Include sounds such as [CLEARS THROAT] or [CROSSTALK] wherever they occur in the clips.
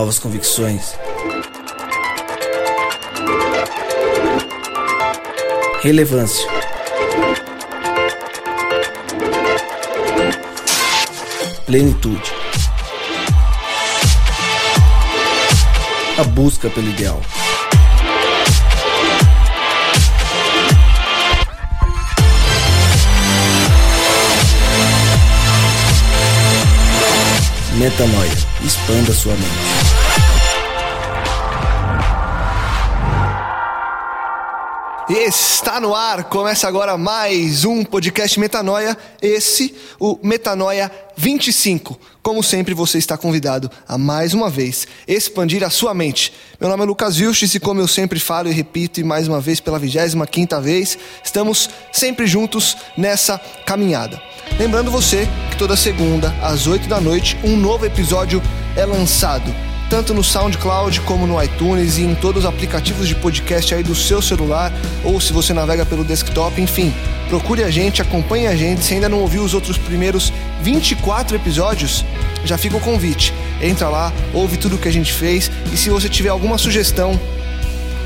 Novas convicções. Relevância. Plenitude. A busca pelo ideal. Metanoia. Expanda sua mente. Está no ar, começa agora mais um podcast Metanoia, esse, o Metanoia 25. Como sempre, você está convidado a mais uma vez expandir a sua mente. Meu nome é Lucas Vilches e como eu sempre falo e repito, e mais uma vez pela 25 vez, estamos sempre juntos nessa caminhada. Lembrando você que toda segunda, às 8 da noite, um novo episódio é lançado tanto no SoundCloud como no iTunes e em todos os aplicativos de podcast aí do seu celular ou se você navega pelo desktop, enfim. Procure a gente, acompanhe a gente. Se ainda não ouviu os outros primeiros 24 episódios, já fica o convite. Entra lá, ouve tudo que a gente fez e se você tiver alguma sugestão,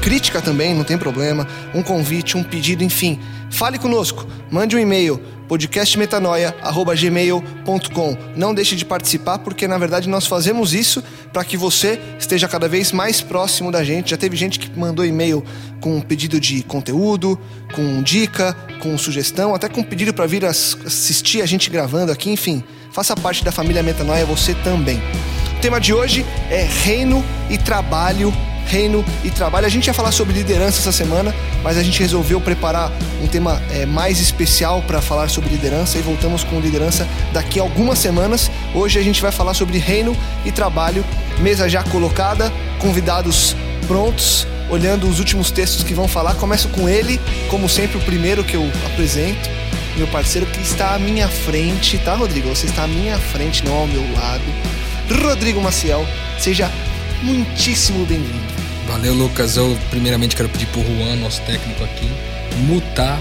crítica também, não tem problema, um convite, um pedido, enfim, fale conosco, mande um e-mail podcastmetanoia@gmail.com. Não deixe de participar porque na verdade nós fazemos isso para que você esteja cada vez mais próximo da gente. Já teve gente que mandou e-mail com pedido de conteúdo, com dica, com sugestão, até com pedido para vir assistir a gente gravando aqui, enfim. Faça parte da família Metanoia você também. O tema de hoje é reino e trabalho reino e trabalho. A gente ia falar sobre liderança essa semana, mas a gente resolveu preparar um tema é, mais especial para falar sobre liderança e voltamos com liderança daqui a algumas semanas. Hoje a gente vai falar sobre reino e trabalho, mesa já colocada, convidados prontos, olhando os últimos textos que vão falar. Começo com ele, como sempre, o primeiro que eu apresento, meu parceiro que está à minha frente, tá, Rodrigo? Você está à minha frente, não ao meu lado. Rodrigo Maciel, seja muitíssimo bem-vindo. Valeu, Lucas. Eu primeiramente quero pedir pro Juan, nosso técnico aqui, mutar,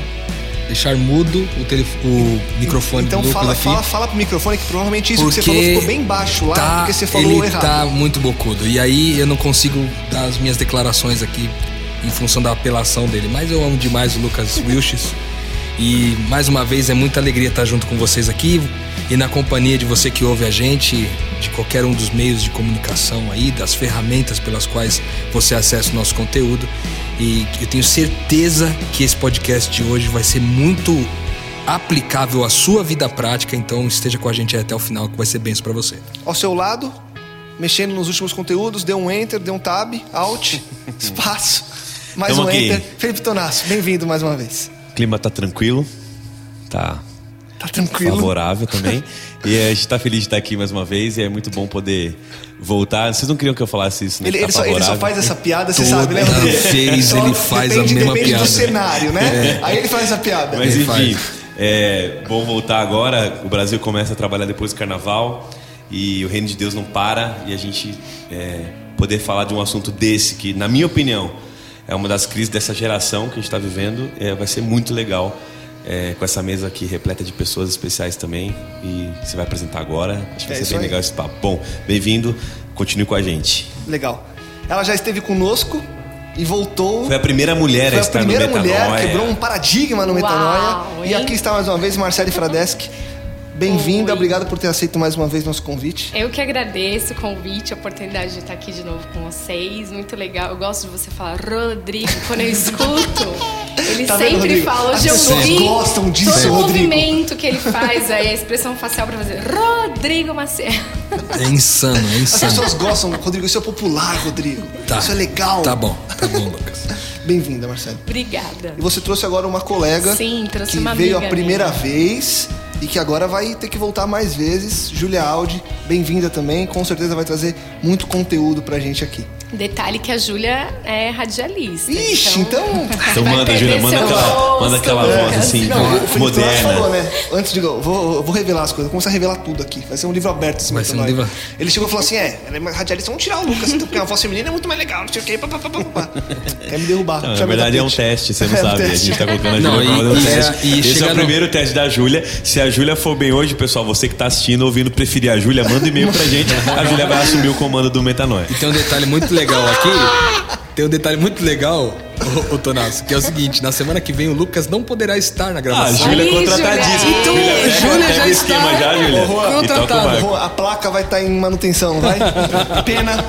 deixar mudo o, telef... o microfone então, do Lucas fala, aqui. fala, fala pro microfone que provavelmente isso que você falou ficou bem baixo lá, tá, porque você falou ele errado. tá muito bocudo. E aí eu não consigo dar as minhas declarações aqui em função da apelação dele. Mas eu amo demais o Lucas Wilches. [LAUGHS] E mais uma vez é muita alegria estar junto com vocês aqui e na companhia de você que ouve a gente, de qualquer um dos meios de comunicação aí, das ferramentas pelas quais você acessa o nosso conteúdo. E eu tenho certeza que esse podcast de hoje vai ser muito aplicável à sua vida prática, então esteja com a gente até o final que vai ser benção para você. Ao seu lado, mexendo nos últimos conteúdos, dê um enter, dê um tab, alt, [LAUGHS] espaço, mais Tamo um aqui. enter. Felipe Tonasso, bem-vindo mais uma vez. O clima tá tranquilo, tá Tá tranquilo. favorável também. [LAUGHS] e a gente tá feliz de estar aqui mais uma vez e é muito bom poder voltar. Vocês não queriam que eu falasse isso, né? Ele, ele tá só, ele só faz essa piada, você sabe, né? Rodrigo? vez Só ele faz a depende, mesma depende piada. do cenário, né? Aí ele faz essa piada. Mas Ele enfim, é bom voltar agora. O Brasil começa a trabalhar depois do carnaval e o reino de Deus não para e a gente é, poder falar de um assunto desse que, na minha opinião, é uma das crises dessa geração que a gente está vivendo, é, vai ser muito legal. é, com essa mesa aqui repleta de pessoas especiais também e você vai apresentar agora. Acho que É vai ser bem aí. legal esse papo. Bom, bem-vindo, continue com a gente. Legal. Ela já esteve conosco e voltou. Foi a primeira mulher Foi a a estar primeira no mulher, Metanoia. quebrou um paradigma no Uau, Metanoia. E hein? aqui está mais uma vez Marcele Fradeschi. Bem-vinda, obrigado por ter aceito mais uma vez nosso convite. Eu que agradeço o convite, a oportunidade de estar aqui de novo com vocês. Muito legal. Eu gosto de você falar Rodrigo quando eu [LAUGHS] escuto. Ele Tá vendo, sempre Rodrigo? fala. As Hoje eu pessoas vi gostam disso, todo o movimento que ele faz aí, a expressão facial pra fazer Rodrigo Maciel. É insano, é As insano. pessoas gostam, Rodrigo, isso é popular, Rodrigo. Tá. Isso é legal. Tá bom, tá bom, Lucas. [LAUGHS] Bem-vinda, Marcele. Obrigada. E você trouxe agora uma colega Sim, trouxe que uma veio a primeira minha. vez e que agora vai ter que voltar mais vezes. Júlia Aldi, bem-vinda também. Com certeza vai trazer muito conteúdo pra gente aqui. Detalhe que a Júlia é radialista. Ixi, então. Então [LAUGHS] vai manda, Júlia, manda aquela, manda aquela voz assim, Não, o moderna. falou, né? Antes de. eu Vou, vou revelar as coisas, vou começar a revelar tudo aqui. Vai ser um livro aberto esse um Metanoia. livro- Ele chegou e falou assim: é, ela é radialista, vamos tirar o Lucas, então, porque a voz feminina é muito mais legal, não sei o quê. Pá, pá, pá, pá, pá. Quer me derrubar. Não, na verdade é um teste, você não [LAUGHS] É um sabe. A teste. gente tá colocando a Júlia pra fazer um teste. e Esse é o no- primeiro teste da Júlia. Se a Júlia for bem hoje, pessoal, você que tá assistindo, ouvindo, preferir a Júlia, manda um e-mail pra gente. A Júlia vai assumir o comando do Metanoia. E tem um detalhe muito legal aqui. Tem um detalhe muito legal, ô, ô Tonasso, que é o seguinte: na semana que vem o Lucas não poderá estar na Ah, a gravação. Júlia é contratadíssima. Então, Júlia, pega, Júlia pega já o esquema está já, Júlia. Contratada. Pô, A placa vai estar em manutenção, vai? [LAUGHS] Pena.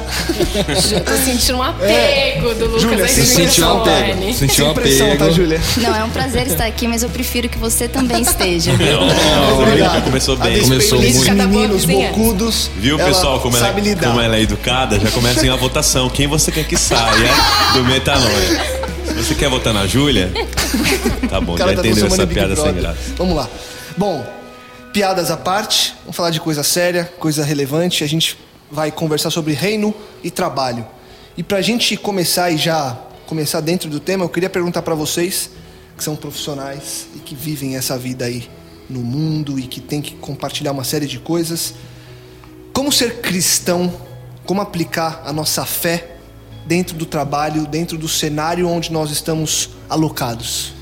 Eu tô sentindo um apego do Lucas Júlia, você sentiu um apego. Sentiu um Sem pressão, apego. tá, Júlia? Não, é um prazer estar aqui, mas eu prefiro que você também [LAUGHS] esteja. Não, a Júlia começou bem. Começou muito. Meninos bocudos. Viu, pessoal, como ela, como ela é educada? Já começa a votação. Quem você quer que saia do Metanoia? Se você quer votar na Júlia, tá bom, já tá entendeu essa piada sem graça. Vamos lá. Bom, piadas à parte, vamos falar de coisa séria, coisa relevante. A gente vai conversar sobre reino e trabalho. E pra gente começar e já começar dentro do tema, eu queria perguntar pra vocês, que são profissionais e que vivem essa vida aí no mundo e que tem que compartilhar uma série de coisas. Como ser cristão, como aplicar a nossa fé dentro do trabalho, dentro do cenário onde nós estamos alocados?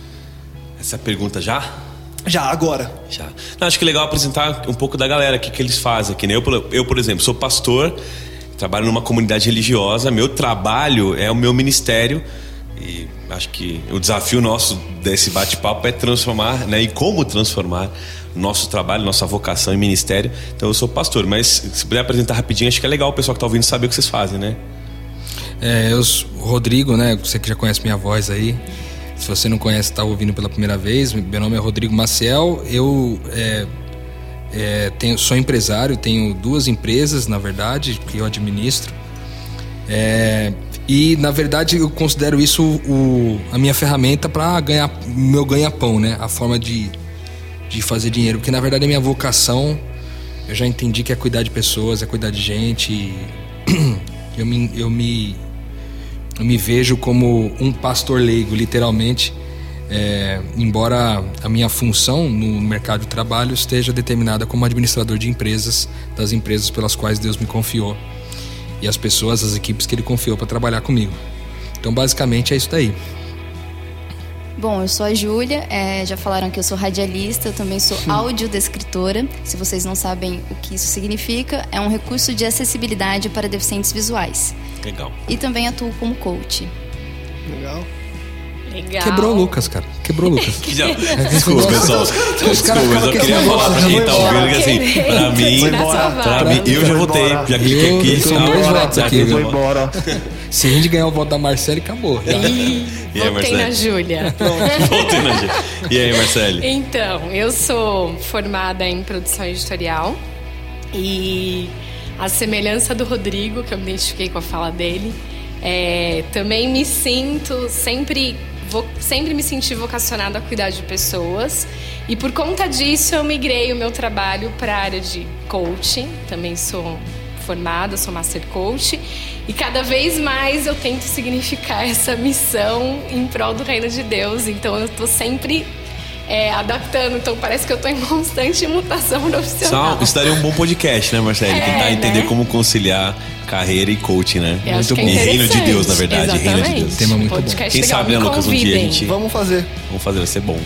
Essa pergunta já? Já, agora. Já. Não, acho que é legal apresentar um pouco da galera, o que, que eles fazem aqui. Né? Eu, por- eu, por exemplo, sou pastor, trabalho numa comunidade religiosa, meu trabalho é o meu ministério. E acho que o desafio nosso desse bate-papo é transformar, né? E como transformar nosso trabalho, nossa vocação em ministério. Então eu sou pastor, mas se puder apresentar rapidinho, acho que é legal o pessoal que tá ouvindo saber o que vocês fazem, né? É, eu Rodrigo, né? Você que já conhece minha voz aí. Se você não conhece, está ouvindo pela primeira vez. Meu nome é Rodrigo Maciel. Eu é, é, tenho, sou empresário, tenho duas empresas, na verdade, que eu administro. É, e na verdade eu considero isso o, a minha ferramenta para ganhar meu ganha-pão, né? A forma de, de fazer dinheiro. Porque na verdade a minha vocação, eu já entendi que é cuidar de pessoas, é cuidar de gente. [CLEARS THROAT] eu me, eu me, eu me vejo como um pastor leigo, literalmente. É, embora a minha função no mercado de trabalho esteja determinada como administrador de empresas, das empresas pelas quais Deus me confiou e as pessoas, as equipes que Ele confiou para trabalhar comigo. Então, basicamente, é isso daí. Bom, eu sou a Júlia, é, já falaram que eu sou radialista, eu também sou audiodescritora. Se vocês não sabem o que isso significa, é um recurso de acessibilidade para deficientes visuais. Legal. E também atuo como coach. Legal. Legal. Quebrou o Lucas, cara. Quebrou o Lucas. [LAUGHS] Já- Desculpa, pessoal. Desculpa, caras eu queria falar pra quem já tá ouvindo que assim, pra mim, pra mim, eu já votei, já cliquei aqui. são tá? dois votos Já aqui, cliquei. viu? embora. [LAUGHS] Se a gente ganhar o voto da Marcela, acabou. [LAUGHS] E aí, Votei Marcelo? na Júlia. Voltei na gente. E aí, Marcelo? Então, eu sou formada em produção editorial e a semelhança do Rodrigo, que eu me identifiquei com a fala dele, é, também me sinto sempre vo- sempre me senti vocacionada a cuidar de pessoas e por conta disso eu migrei o meu trabalho para a área de coaching. Também sou formada, sou master coach e cada vez mais eu tento significar essa missão em prol do reino de Deus. Então eu tô sempre é, adaptando, então parece que eu tô em constante mutação profissional. Só, isso daria um bom podcast, né, Marcelo? É, Tentar entender né? como conciliar carreira e coaching, né? Eu acho que é E reino de. Deus, na verdade. Reino de Exatamente. Deus. Tema muito bom. Podcast Quem legal, sabe, né, Lucas? Um dia a gente. Vamos fazer. Vamos fazer, vai ser bom.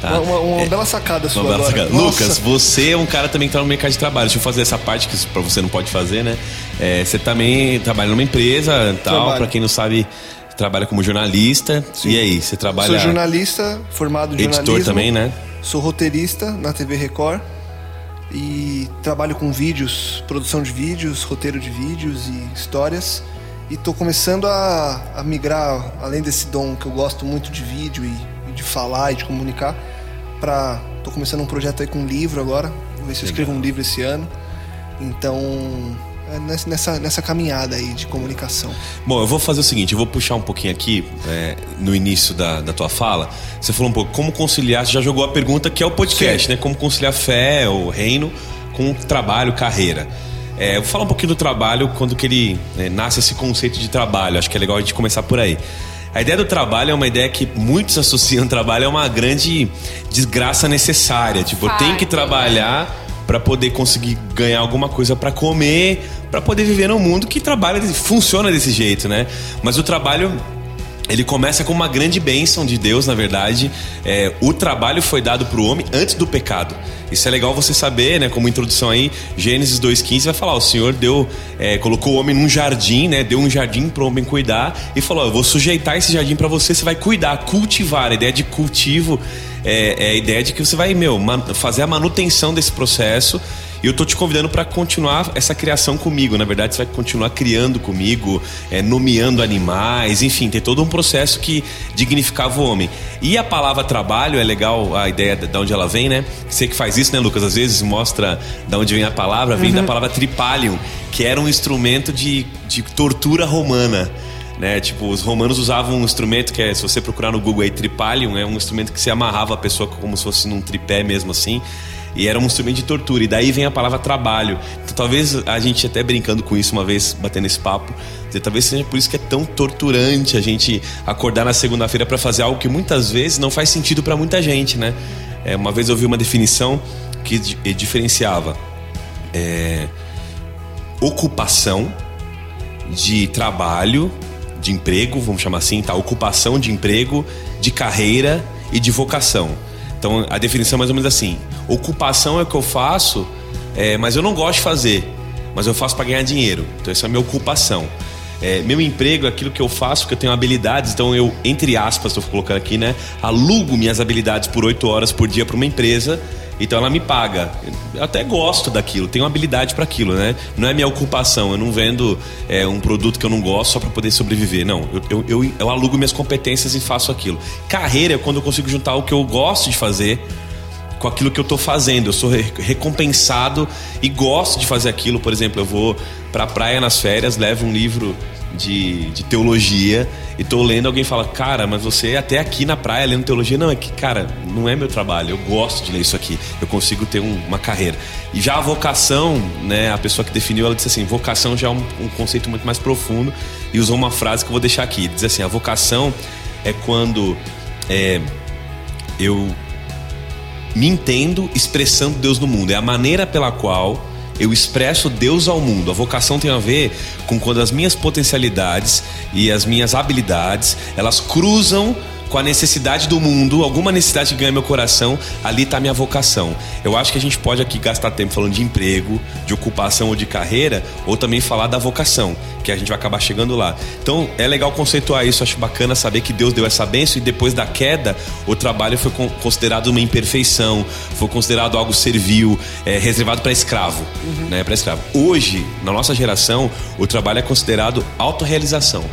Tá? Uma, uma bela sacada sua Uma bela agora. sacada. Nossa. Lucas, você é um cara também que tá no mercado de trabalho. Deixa eu fazer essa parte que pra você não pode fazer, né? É, você também trabalha numa empresa tal. Pra quem não sabe, trabalha como jornalista. E aí, você trabalha. Sou jornalista, formado em Editor também, né? Sou roteirista na TV Record. E trabalho com vídeos, produção de vídeos, roteiro de vídeos e histórias. E tô começando a, a migrar, além desse dom que eu gosto muito de vídeo e de falar e de comunicar, pra. tô começando um projeto aí com um livro agora. Vou ver se eu escrevo um livro esse ano. Então. É nessa- nessa, caminhada aí de comunicação. Bom, eu vou fazer o seguinte, eu vou puxar um pouquinho aqui é, no início da, da tua fala. Você falou um pouco como conciliar, você já jogou a pergunta que é o podcast, né? Como conciliar fé, o reino, com trabalho, carreira. É, eu vou falar um pouquinho do trabalho, quando que ele é, nasce esse conceito de trabalho. Acho que é legal a gente começar por aí. A ideia do trabalho é uma ideia que muitos associam trabalho a uma grande desgraça necessária. Tipo, tenho que trabalhar para poder conseguir ganhar alguma coisa para comer, para poder viver num mundo que trabalha, funciona desse jeito, né? Mas o trabalho ele começa com uma grande bênção de Deus, na verdade. É, o trabalho foi dado para o homem antes do pecado. Isso é legal você saber, né? Como introdução aí, Gênesis 2,15 vai falar: o Senhor deu, é, colocou o homem num jardim, né? Deu um jardim para o homem cuidar e falou: eu vou sujeitar esse jardim para você, você vai cuidar, cultivar. A ideia de cultivo é, é a ideia de que você vai, meu, fazer a manutenção desse processo e eu tô te convidando para continuar essa criação comigo. Na verdade, você vai continuar criando comigo, é, nomeando animais, enfim, tem todo um processo que dignificava o homem. E a palavra trabalho é legal, a ideia de onde ela vem, né? Você que faz isso, né, Lucas? Às vezes mostra de onde vem a palavra, vem uhum. da palavra tripalium, que era um instrumento de, de tortura romana. Né? Tipo, os romanos usavam um instrumento que é, se você procurar no Google aí, tripalium, é um instrumento que se amarrava a pessoa como se fosse num tripé mesmo assim. E era um instrumento de tortura. E daí vem a palavra trabalho. Então, talvez a gente até brincando com isso uma vez, batendo esse papo, talvez seja por isso que é tão torturante a gente acordar na segunda-feira para fazer algo que muitas vezes não faz sentido para muita gente, né? É, uma vez eu vi uma definição que diferenciava é, ocupação de trabalho, de emprego, vamos chamar assim, tá? Ocupação de emprego, de carreira e de vocação. Então a definição é mais ou menos assim: ocupação é o que eu faço, é, mas eu não gosto de fazer, mas eu faço para ganhar dinheiro. Então essa é a minha ocupação. É, meu emprego é aquilo que eu faço, que eu tenho habilidades, então eu, entre aspas, estou colocando aqui, né? Alugo minhas habilidades por oito horas por dia para uma empresa então ela me paga. Eu até gosto daquilo, tenho habilidade para aquilo, né? Não é minha ocupação, eu não vendo é, um produto que eu não gosto só para poder sobreviver. Não, eu, eu, eu, eu alugo minhas competências e faço aquilo. Carreira é quando eu consigo juntar o que eu gosto de fazer com aquilo que eu estou fazendo. Eu sou recompensado e gosto de fazer aquilo. Por exemplo, eu vou para a praia nas férias, levo um livro de, de teologia e tô lendo, alguém fala, cara, mas você até aqui na praia lendo teologia. Não, é que, cara, não é meu trabalho, eu gosto de ler isso aqui, eu consigo ter um, uma carreira. E já a vocação, né, a pessoa que definiu, ela disse assim: vocação já é um, um conceito muito mais profundo e usou uma frase que eu vou deixar aqui. Diz assim: a vocação é quando é, eu me entendo expressando Deus no mundo, é a maneira pela qual eu expresso Deus ao mundo. A vocação tem a ver com quando as minhas potencialidades e as minhas habilidades, elas cruzam com a necessidade do mundo, alguma necessidade que ganha meu coração, ali está a minha vocação. Eu acho que a gente pode aqui gastar tempo falando de emprego, de ocupação ou de carreira, ou também falar da vocação, que a gente vai acabar chegando lá. Então é legal conceituar isso, acho bacana saber que Deus deu essa bênção e depois da queda, o trabalho foi considerado uma imperfeição, foi considerado algo servil, é, reservado para escravo, uhum. né, para escravo. Hoje, na nossa geração, o trabalho é considerado autorrealização.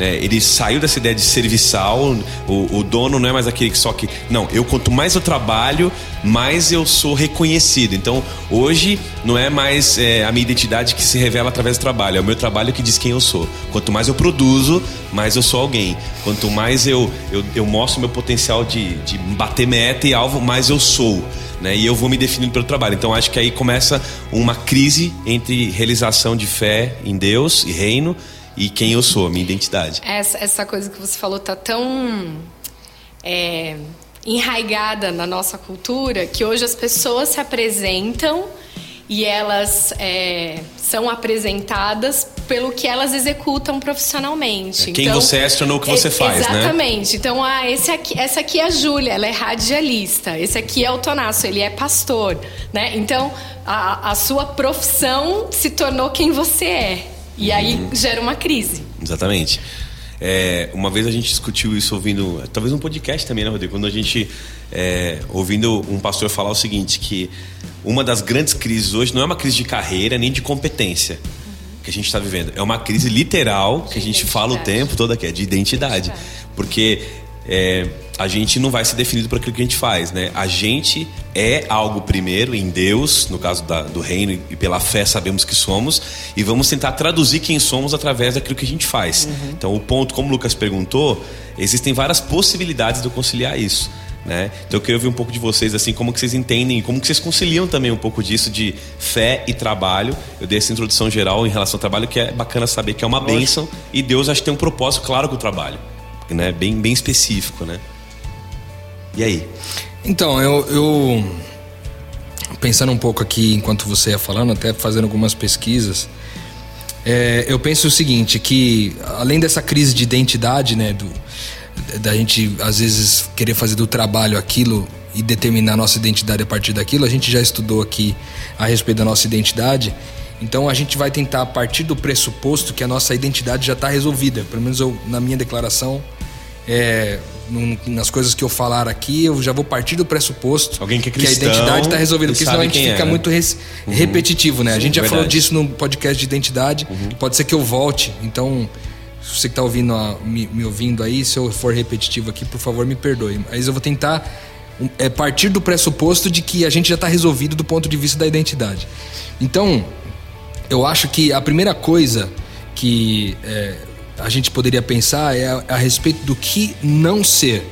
Né? Ele saiu dessa ideia de serviçal, o, o, dono não é mais aquele que só que. Não, eu quanto mais eu trabalho, mais eu sou reconhecido. Então, hoje não é mais é, a minha identidade que se revela através do trabalho, é o meu trabalho que diz quem eu sou. Quanto mais eu produzo, mais eu sou alguém. Quanto mais eu, eu, eu mostro meu potencial de, de bater meta e alvo, mais eu sou. Né? E eu vou me definindo pelo trabalho. Então acho que aí começa uma crise entre realização de fé em Deus e reino e quem eu sou, a minha identidade. Essa, essa coisa que você falou tá tão é, enraigada na nossa cultura que hoje as pessoas se apresentam e elas é, são apresentadas pelo que elas executam profissionalmente. É, quem então, você é se tornou o que você é, faz, exatamente. né? Exatamente. Então, ah, esse aqui, essa aqui é a Júlia, ela é radialista. Esse aqui é o Tonasso, ele é pastor, né? Então, a, a sua profissão se tornou quem você é. E aí uhum. gera uma crise. Exatamente. É, uma vez a gente discutiu isso ouvindo, talvez um podcast também, né, Rodrigo? Quando a gente, é, ouvindo um pastor falar o seguinte, que uma das grandes crises hoje não é uma crise de carreira nem de competência que a gente está vivendo. É uma crise literal que a gente fala o tempo todo aqui, é de identidade. Porque é, a gente não vai ser definido por aquilo que a gente faz, né? A gente é algo primeiro em Deus, no caso da, do reino, e pela fé sabemos que somos, e vamos tentar traduzir quem somos através daquilo que a gente faz. Uhum. Então, o ponto, como o Lucas perguntou, existem várias possibilidades de conciliar isso. Né? Então eu queria ouvir um pouco de vocês, assim, como que vocês entendem, como que vocês conciliam também um pouco disso de fé e trabalho. Eu dei essa introdução geral em relação ao trabalho, que é bacana saber que é uma bênção e Deus acho que tem um propósito claro com o trabalho, né? Bem, bem específico, né? E aí? Então, eu, eu pensando um pouco aqui enquanto você ia falando, até fazendo algumas pesquisas, é, eu penso o seguinte, que além dessa crise de identidade, né, do, da gente às vezes querer fazer do trabalho aquilo e determinar nossa identidade a partir daquilo, a gente já estudou aqui a respeito da nossa identidade. Então a gente vai tentar a partir do pressuposto que a nossa identidade já está resolvida. Pelo menos eu, na minha declaração, é, nas coisas que eu falar aqui, eu já vou partir do pressuposto Alguém que é cristão, a identidade está resolvida, porque senão a gente fica é, né? muito res- repetitivo, né? a gente já falou verdade. disso no podcast de identidade, pode ser que eu volte, então se você que está ouvindo, a- me, me ouvindo aí, se eu for repetitivo aqui, por favor, me perdoe. Mas eu vou tentar é, partir do pressuposto de que a gente já está resolvido do ponto de vista da identidade. Então, eu acho que a primeira coisa que é, a gente poderia pensar é a, a respeito do que não ser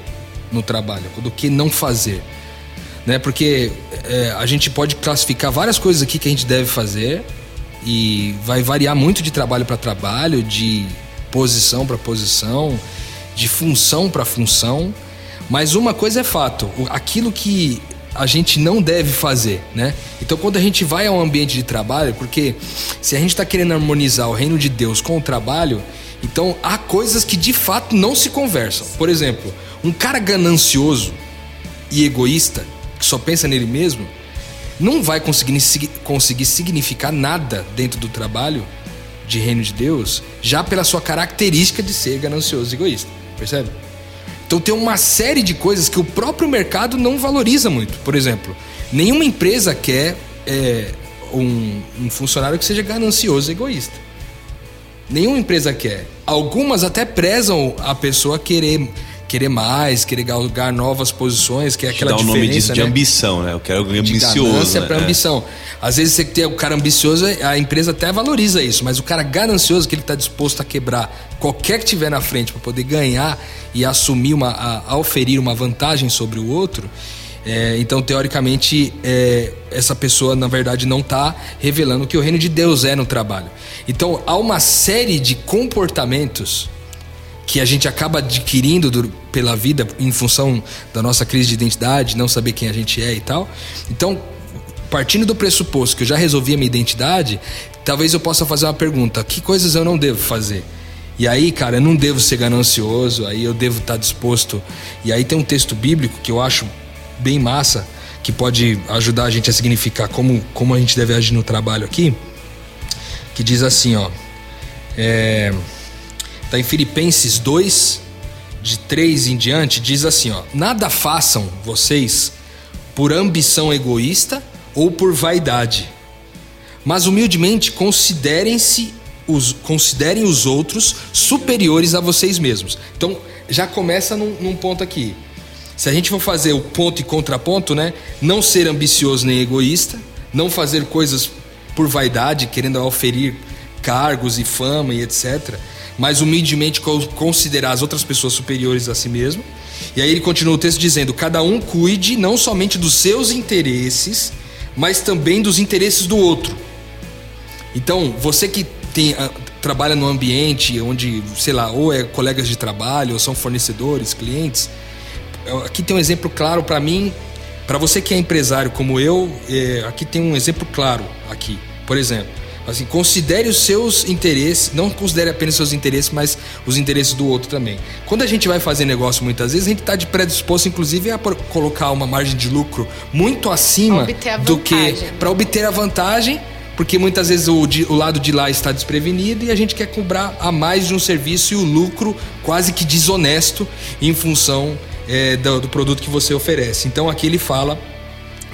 no trabalho, do que não fazer. Né? Porque é, a gente pode classificar várias coisas aqui que a gente deve fazer e vai variar muito de trabalho para trabalho, de posição para posição, de função para função. Mas uma coisa é fato, aquilo que a gente não deve fazer, né? Então quando a gente vai a um ambiente de trabalho, porque se a gente está querendo harmonizar o reino de Deus com o trabalho, então há coisas que de fato não se conversam. Por exemplo, um cara ganancioso e egoísta, que só pensa nele mesmo, não vai conseguir, conseguir significar nada dentro do trabalho de reino de Deus, já pela sua característica de ser ganancioso e egoísta. Percebe? Então tem uma série de coisas que o próprio mercado não valoriza muito. Por exemplo, nenhuma empresa quer é, um, um funcionário que seja ganancioso e egoísta. Nenhuma empresa quer. Algumas até prezam a pessoa querer querer mais, querer galgar novas posições, que é aquela dá o diferença, nome disso de né? ambição, né? Eu quero alguém de ambicioso. ganância né? para É. ambição. Às vezes você tem o cara ambicioso, a empresa até valoriza isso, mas o cara ganancioso que ele está disposto a quebrar qualquer que tiver na frente para poder ganhar e assumir uma, a, a oferir uma vantagem sobre o outro. É, então, teoricamente, é, essa pessoa, na verdade, não está revelando o que o reino de Deus é no trabalho. Então, há uma série de comportamentos que a gente acaba adquirindo dur- pela vida em função da nossa crise de identidade, não saber quem a gente é e tal. Então, partindo do pressuposto que eu já resolvi a minha identidade, talvez eu possa fazer uma pergunta: que coisas eu não devo fazer? E aí, cara, eu não devo ser ganancioso, aí eu devo estar disposto. E aí tem um texto bíblico que eu acho bem massa, que pode ajudar a gente a significar como, como a gente deve agir no trabalho aqui, que diz assim, ó. É, Está em Filipenses 2, de 3 em diante, diz assim: ó, Nada façam vocês por ambição egoísta ou por vaidade, mas humildemente considerem-se os, considerem os outros superiores a vocês mesmos. Então, já começa num, num ponto aqui. Se a gente for fazer o ponto e contraponto, né? Não ser ambicioso nem egoísta, não fazer coisas por vaidade, querendo oferir cargos e fama e etc. Mas humildemente co- considerar as outras pessoas superiores a si mesmo. E aí ele continua o texto dizendo: cada um cuide não somente dos seus interesses, mas também dos interesses do outro. Então, você que tem, ah, trabalha no ambiente onde, sei lá, ou é colegas de trabalho, ou são fornecedores, clientes, aqui tem um exemplo claro para mim, para você que é empresário como eu, é, aqui tem um exemplo claro aqui. Por exemplo, assim, considere os seus interesses, não considere apenas seus interesses, mas os interesses do outro também. Quando a gente vai fazer negócio muitas vezes, a gente está de predisposto, inclusive, a colocar uma margem de lucro muito acima do que para obter a vantagem, porque muitas vezes o, de- o lado de lá está desprevenido e a gente quer cobrar a mais de um serviço e o lucro quase que desonesto em função é, do, do produto que você oferece. Então aqui ele fala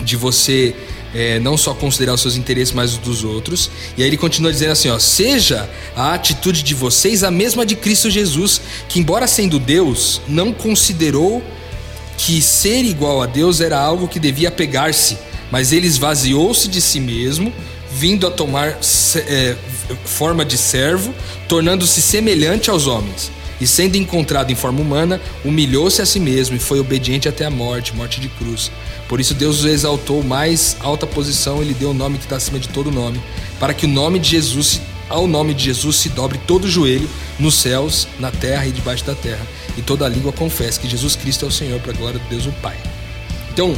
de você é, não só considerar os seus interesses, mas os dos outros. E aí ele continua dizendo assim: ó, seja a atitude de vocês a mesma de Cristo Jesus, que, embora sendo Deus, não considerou que ser igual a Deus era algo que devia pegar-se, mas ele esvaziou-se de si mesmo, vindo a tomar é, forma de servo, tornando-se semelhante aos homens. E sendo encontrado em forma humana, humilhou-se a si mesmo e foi obediente até a morte, morte de cruz. Por isso Deus o exaltou mais alta posição e lhe deu o nome que está acima de todo nome, para que o nome de Jesus, ao nome de Jesus se dobre todo o joelho nos céus, na terra e debaixo da terra, e toda língua confesse que Jesus Cristo é o Senhor para a glória de Deus o Pai. Então,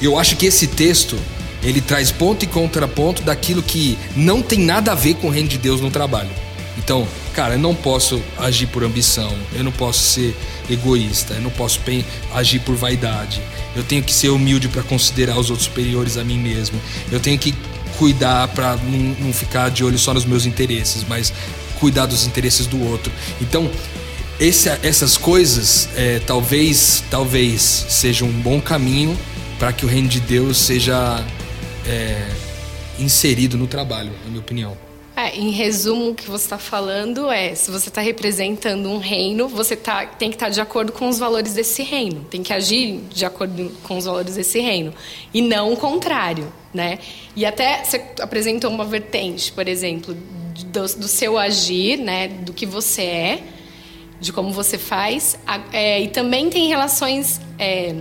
eu acho que esse texto ele traz ponto e contraponto daquilo que não tem nada a ver com o reino de Deus no trabalho. Então, cara, eu não posso agir por ambição, eu não posso ser egoísta, eu não posso agir por vaidade. Eu tenho que ser humilde para considerar os outros superiores a mim mesmo. Eu tenho que cuidar para não, não, ficar de olho só nos meus interesses, mas cuidar dos interesses do outro. Então, esse, essas coisas é, talvez, talvez seja um bom caminho para que o reino de Deus seja é, inserido no trabalho, na minha opinião. É, em resumo, o que você está falando é: se você está representando um reino, você tá, tem que estar tá de acordo com os valores desse reino, tem que agir de acordo com os valores desse reino, e não o contrário. Né? E até você apresentou uma vertente, por exemplo, do, do seu agir, né, do que você é, de como você faz, é, e também tem relações. É,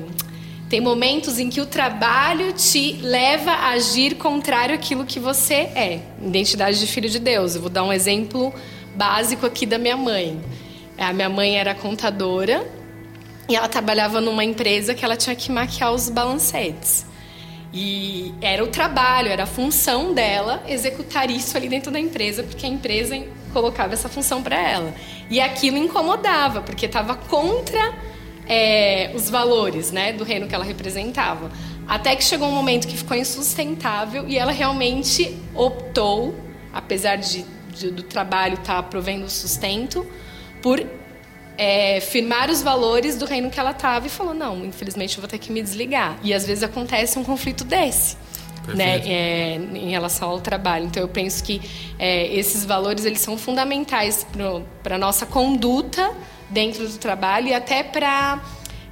tem momentos em que o trabalho te leva a agir contrário àquilo que você é. Identidade de filho de Deus. Eu vou dar um exemplo básico aqui da minha mãe. A minha mãe era contadora e ela trabalhava numa empresa que ela tinha que maquiar os balancetes. E era o trabalho, era a função dela executar isso ali dentro da empresa, porque a empresa colocava essa função para ela. E aquilo incomodava, porque estava contra é, os valores né, do reino que ela representava. Até que chegou um momento que ficou insustentável e ela realmente optou, apesar de, de do trabalho estar tá provendo sustento, por é, firmar os valores do reino que ela estava e falou: não, infelizmente eu vou ter que me desligar. E às vezes acontece um conflito desse. Né, é, em relação ao trabalho. Então eu penso que é, esses valores eles são fundamentais para a nossa conduta dentro do trabalho e até para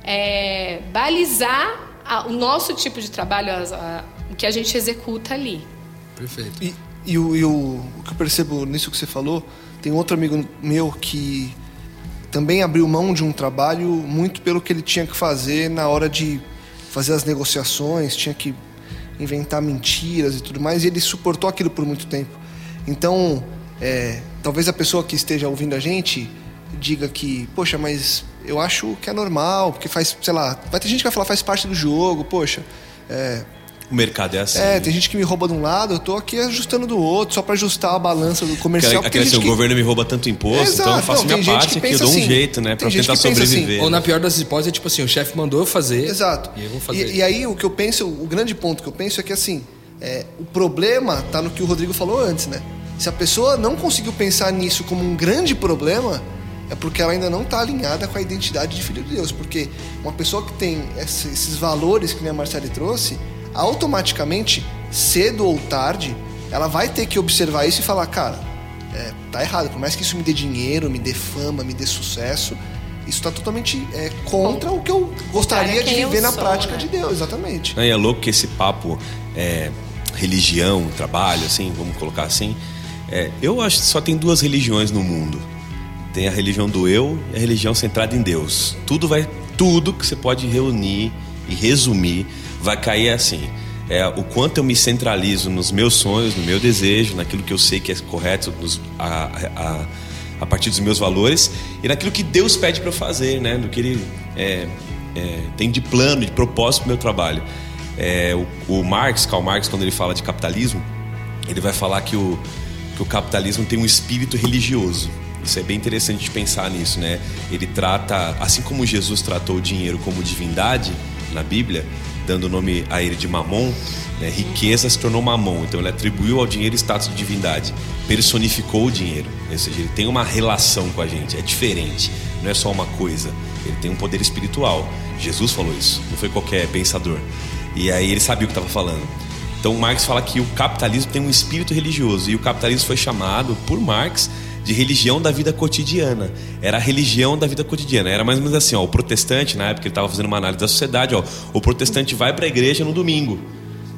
é, balizar a, o nosso tipo de trabalho, a, a, o que a gente executa ali. Perfeito. E, e, o, e o, o, que eu percebo nisso que você falou, tem outro amigo meu que também abriu mão de um trabalho muito pelo que ele tinha que fazer na hora de fazer as negociações, tinha que inventar mentiras e tudo mais, e ele suportou aquilo por muito tempo. Então, é, talvez a pessoa que esteja ouvindo a gente diga que, poxa, mas eu acho que é normal, porque faz, sei lá, vai ter gente que vai falar faz parte do jogo, poxa. É, o mercado é assim. É, tem gente que me rouba de um lado, eu tô aqui ajustando do outro, só para ajustar a balança do comercial. Aquela, aquela assim, que... o governo me rouba tanto imposto, Exato, então eu faço não, minha parte aqui, eu dou um assim, jeito, né? Pra tentar sobreviver. Assim. Ou na pior das hipóteses, é tipo assim, o chefe mandou eu fazer. Exato. E eu vou fazer. E, e, aí o que eu penso, o grande ponto que eu penso é que assim, é, o problema tá no que o Rodrigo falou antes, né? Se a pessoa não conseguiu pensar nisso como um grande problema, é porque ela ainda não está alinhada com a identidade de filho de Deus. Porque uma pessoa que tem esses valores que a Marcele trouxe, automaticamente, cedo ou tarde, ela vai ter que observar isso e falar, cara, é, tá errado. Por mais que isso me dê dinheiro, me dê fama, me dê sucesso, isso está totalmente é, contra o que eu gostaria de viver na sou, prática né? de Deus, exatamente. é louco que esse papo é, religião, trabalho, assim, vamos colocar assim. É, eu acho que só tem duas religiões no mundo tem a religião do eu e a religião centrada em Deus. Tudo vai, tudo que você pode reunir e resumir vai cair assim. É o quanto eu me centralizo nos meus sonhos, no meu desejo, naquilo que eu sei que é correto, nos, a, a, a, partir dos meus valores e naquilo que Deus pede para eu fazer, né? Do que Ele é, é, tem de plano, de propósito para meu trabalho. É, o, o Marx, Karl Marx, quando ele fala de capitalismo, ele vai falar que o, que o capitalismo tem um espírito religioso. Isso é bem interessante de pensar nisso, né? Ele trata, assim como Jesus tratou o dinheiro como divindade na Bíblia, dando o nome a ele de Mamon, né? riqueza se tornou Mamon. Então ele atribuiu ao dinheiro status de divindade, personificou o dinheiro. Ou seja, ele tem uma relação com a gente, é diferente, não é só uma coisa. Ele tem um poder espiritual. Jesus falou isso, não foi qualquer pensador. E aí ele sabia o que estava falando. Então Marx fala que o capitalismo tem um espírito religioso e o capitalismo foi chamado por Marx de religião da vida cotidiana. Era a religião da vida cotidiana. Era mais ou menos assim, ó, o protestante, na época ele estava fazendo uma análise da sociedade, ó, o protestante vai para a igreja no domingo.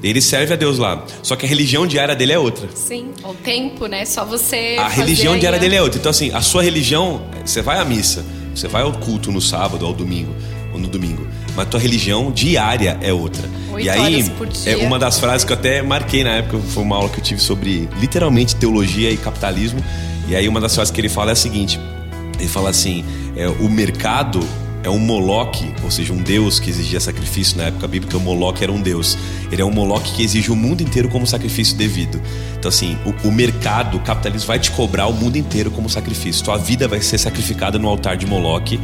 Ele serve a Deus lá. Só que a religião diária dele é outra. Sim, o tempo, né? Só você. A religião aí diária a- dele é outra. Então, assim, a sua religião, você vai à missa, você vai ao culto no sábado, ao domingo, ou no domingo. Mas a tua religião diária é outra. Oito e aí, é uma das frases que eu até marquei na época, foi uma aula que eu tive sobre literalmente teologia e capitalismo. E aí, uma das frases que ele fala é a seguinte: ele fala assim, é, o mercado é um Moloque, ou seja, um deus que exigia sacrifício na época bíblica. O Moloque era um deus. Ele é um Moloque que exige o mundo inteiro como sacrifício devido. Então, assim, o, o mercado, o capitalismo vai te cobrar o mundo inteiro como sacrifício. Tua vida vai ser sacrificada no altar de Moloque.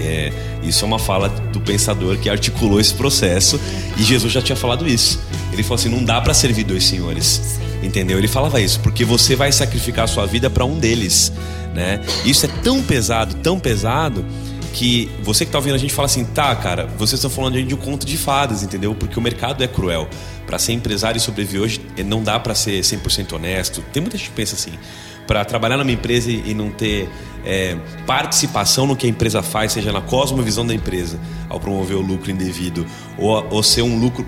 É, isso é uma fala do pensador que articulou esse processo e Jesus já tinha falado isso. Ele falou assim: não dá para servir dois senhores. Entendeu? Ele falava isso, porque você vai sacrificar a sua vida para um deles, né? Isso é tão pesado, tão pesado que você que tá ouvindo a gente fala assim, tá, cara, vocês estão falando de um conto de fadas, entendeu? Porque o mercado é cruel. Para ser empresário e sobreviver hoje, não dá para ser 100% honesto. Tem muita gente que pensa assim. Para trabalhar numa empresa e não ter eh, participação no que a empresa faz, seja na cosmovisão da empresa, ao promover o lucro indevido, ou, ou ser um lucro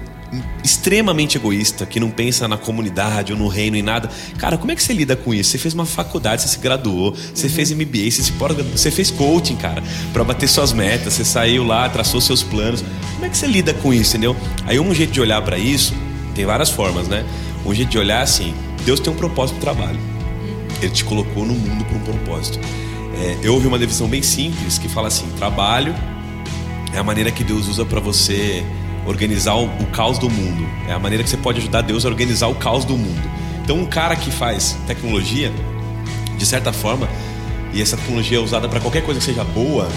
extremamente egoísta, que não pensa na comunidade ou no reino e nada. Cara, como é que você lida com isso? Você fez uma faculdade, você se graduou, você fez MBA, você, se você fez coaching, cara, para bater suas metas, você saiu lá, traçou seus planos. Como é que você lida com isso, entendeu? Aí um jeito de olhar para isso, tem várias formas, né? Um jeito de olhar assim, Deus tem um propósito pro trabalho. Ele te colocou no mundo para um propósito. É, eu ouvi uma definição bem simples que fala assim: trabalho é a maneira que Deus usa para você organizar o, o caos do mundo. É a maneira que você pode ajudar Deus a organizar o caos do mundo. Então, um cara que faz tecnologia, de certa forma, e essa tecnologia é usada para qualquer coisa que seja boa,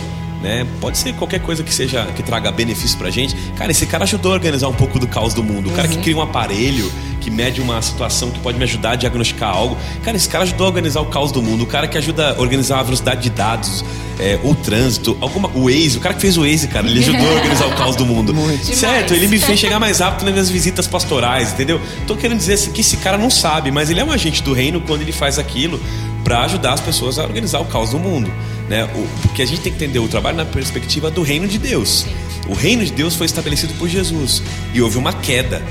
né? Pode ser qualquer coisa que seja que traga benefício pra gente. Cara, esse cara ajudou a organizar um pouco do caos do mundo. O cara que cria um aparelho que mede uma situação que pode me ajudar a diagnosticar algo. Cara, esse cara ajudou a organizar o caos do mundo. O cara que ajuda a organizar a velocidade de dados, é, o trânsito, alguma, o Waze, o cara que fez o Waze, cara, ele ajudou a organizar o caos do mundo. [LAUGHS] Certo, Demais. ele me fez chegar mais rápido nas minhas visitas pastorais, entendeu? Tô querendo dizer assim, que esse cara não sabe, mas ele é um agente do reino quando ele faz aquilo para ajudar as pessoas a organizar o caos do mundo, né? O- porque a gente tem que entender o trabalho na perspectiva do reino de Deus. O reino de Deus foi estabelecido por Jesus e houve uma queda.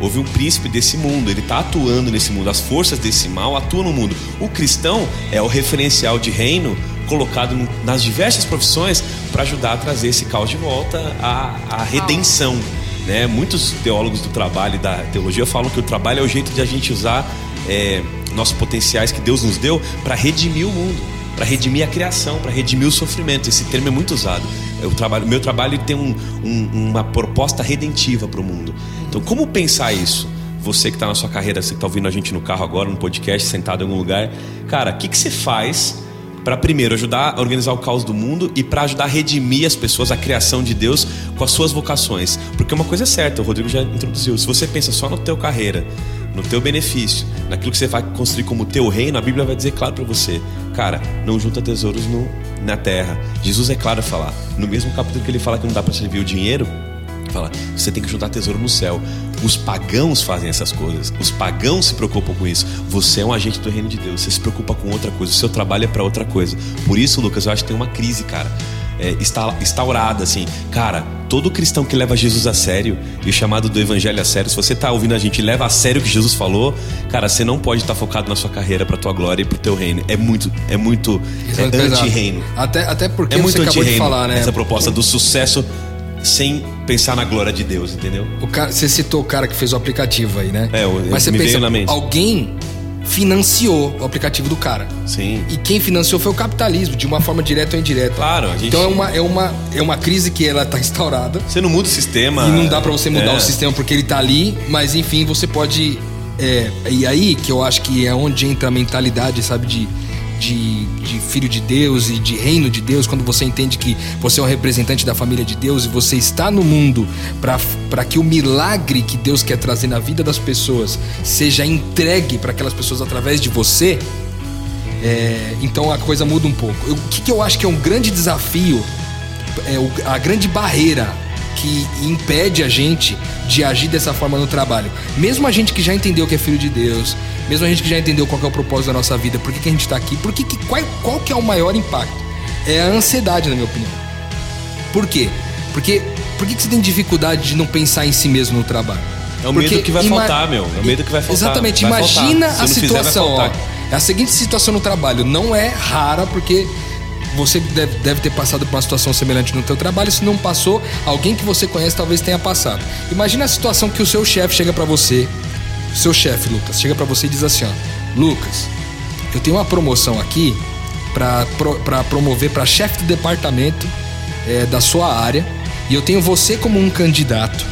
Houve um príncipe desse mundo, ele está atuando nesse mundo, as forças desse mal atuam no mundo. O cristão é o referencial de reino colocado nas diversas profissões para ajudar a trazer esse caos de volta à, à redenção. Né? Muitos teólogos do trabalho e da teologia falam que o trabalho é o jeito de a gente usar é, nossos potenciais que Deus nos deu para redimir o mundo, para redimir a criação, para redimir o sofrimento. Esse termo é muito usado. O trabalho, meu trabalho tem um- um- uma proposta redentiva para o mundo. Então, como pensar isso? Você que está na sua carreira, você que está ouvindo a gente no carro agora, no podcast, sentado em algum lugar, cara, o que, que você faz para primeiro ajudar a organizar o caos do mundo e para ajudar a redimir as pessoas, a criação de Deus com as suas vocações. Porque uma coisa é certa, o Rodrigo já introduziu, se você pensa só no teu carreira, no teu benefício, naquilo que você vai construir como teu reino, a Bíblia vai dizer claro para você, cara, não junta tesouros no, na terra. Jesus é claro a falar. No mesmo capítulo que ele fala que não dá para servir o dinheiro, Fala, você tem que juntar tesouro no céu. Os pagãos fazem essas coisas. Os pagãos se preocupam com isso. Você é um agente do reino de Deus. Você se preocupa com outra coisa. O seu trabalho é para outra coisa. Por isso, Lucas, eu acho que tem uma crise, cara. É, insta- instaurada, assim. Cara, todo cristão que leva Jesus a sério e o chamado do evangelho a sério, se você tá ouvindo a gente leva a sério o que Jesus falou, cara, você não pode estar focado na sua carreira, pra tua glória e pro teu reino. É muito, é muito é é anti-reino. Até, até porque É muito você acabou de falar, né? essa proposta do sucesso sem pensar na glória de Deus, entendeu? O cara, você citou o cara que fez o aplicativo aí, né? É, o- Mas você pensa, alguém financiou o aplicativo do cara. Sim. E quem financiou foi o capitalismo, de uma forma direta ou indireta. Claro, a gente- Então é uma, é, uma, é uma crise que ela tá [LAUGHS] instaurada. Você não muda o sistema. E não dá pra você mudar É. o sistema porque ele tá ali, mas enfim, você pode. é, e aí que eu acho que é onde entra a mentalidade, sabe, de, de, de filho de Deus e de reino de Deus, quando você entende que você é um representante da família de Deus e você está no mundo para que o milagre que Deus quer trazer na vida das pessoas seja entregue para aquelas pessoas através de você. é, então a coisa muda um pouco. Eu- o que, que eu acho que é um grande desafio é o- a grande barreira que impede a gente de agir dessa forma no trabalho. Mesmo a gente que já entendeu que é filho de Deus, mesmo a gente que já entendeu qual é o propósito da nossa vida, por que, que a gente está aqui, por que, que- qual, qual que é o maior impacto? É a ansiedade, na minha opinião. Por quê? Porque por que, que você tem dificuldade de não pensar em si mesmo no trabalho? É o medo que vai faltar, meu. É o medo que vai faltar. Exatamente. Vai Imagina faltar. A não fizer, situação. ó. É a seguinte situação no trabalho. Não é rara, porque você deve, deve ter passado por uma situação semelhante no teu trabalho. Se não passou, alguém que você conhece talvez tenha passado. Imagina a situação que o seu chefe chega pra você. Seu chefe, Lucas, chega pra você e diz assim, ó. Lucas, eu tenho uma promoção aqui pra pro- promover pra chefe do departamento é, da sua área. E eu tenho você como um candidato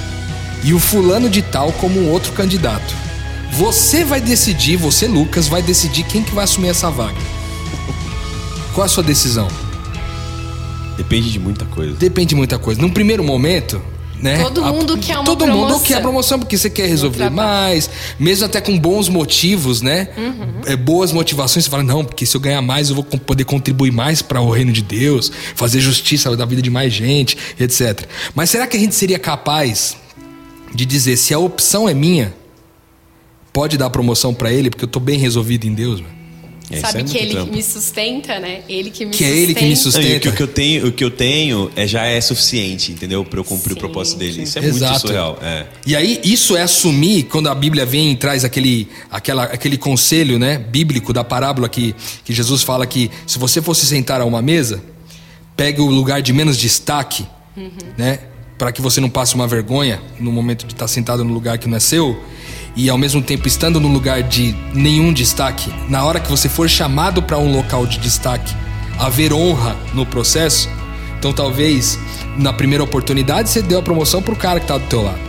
e o fulano de tal como um outro candidato. Você vai decidir, você, Lucas, vai decidir quem que vai assumir essa vaga. Qual a sua decisão? Depende de muita coisa. Depende de muita coisa. Num primeiro momento, né? Todo mundo quer uma Todo mundo promoção. quer a promoção porque você quer resolver mais, mesmo até com bons motivos, né? Uhum. É, boas motivações. Você fala, não, porque se eu ganhar mais, eu vou poder contribuir mais para o reino de Deus, fazer justiça da vida de mais gente, etc. Mas será que a gente seria capaz de dizer se a opção é minha, pode dar promoção para ele, porque eu tô bem resolvido em Deus, mano? É, Sabe é que muito ele trampo. me sustenta, né? Ele que me Que é sustenta. ele que me Não, sustenta. e o, que, o que eu tenho, o que eu tenho é, já é suficiente, entendeu? Pra eu cumprir Sim, o propósito dele. Isso é muito Exato. surreal. É. E aí, isso é assumir, quando a Bíblia vem e traz aquele, aquela, aquele conselho né, bíblico da parábola que, que Jesus fala que se você fosse sentar a uma mesa, pegue o lugar de menos destaque, né? Para que você não passe uma vergonha no momento de estar sentado no lugar que não é seu, e ao mesmo tempo estando no lugar de nenhum destaque, na hora que você for chamado para um local de destaque, haver honra no processo, então talvez na primeira oportunidade você deu a promoção pro cara que tá do teu lado.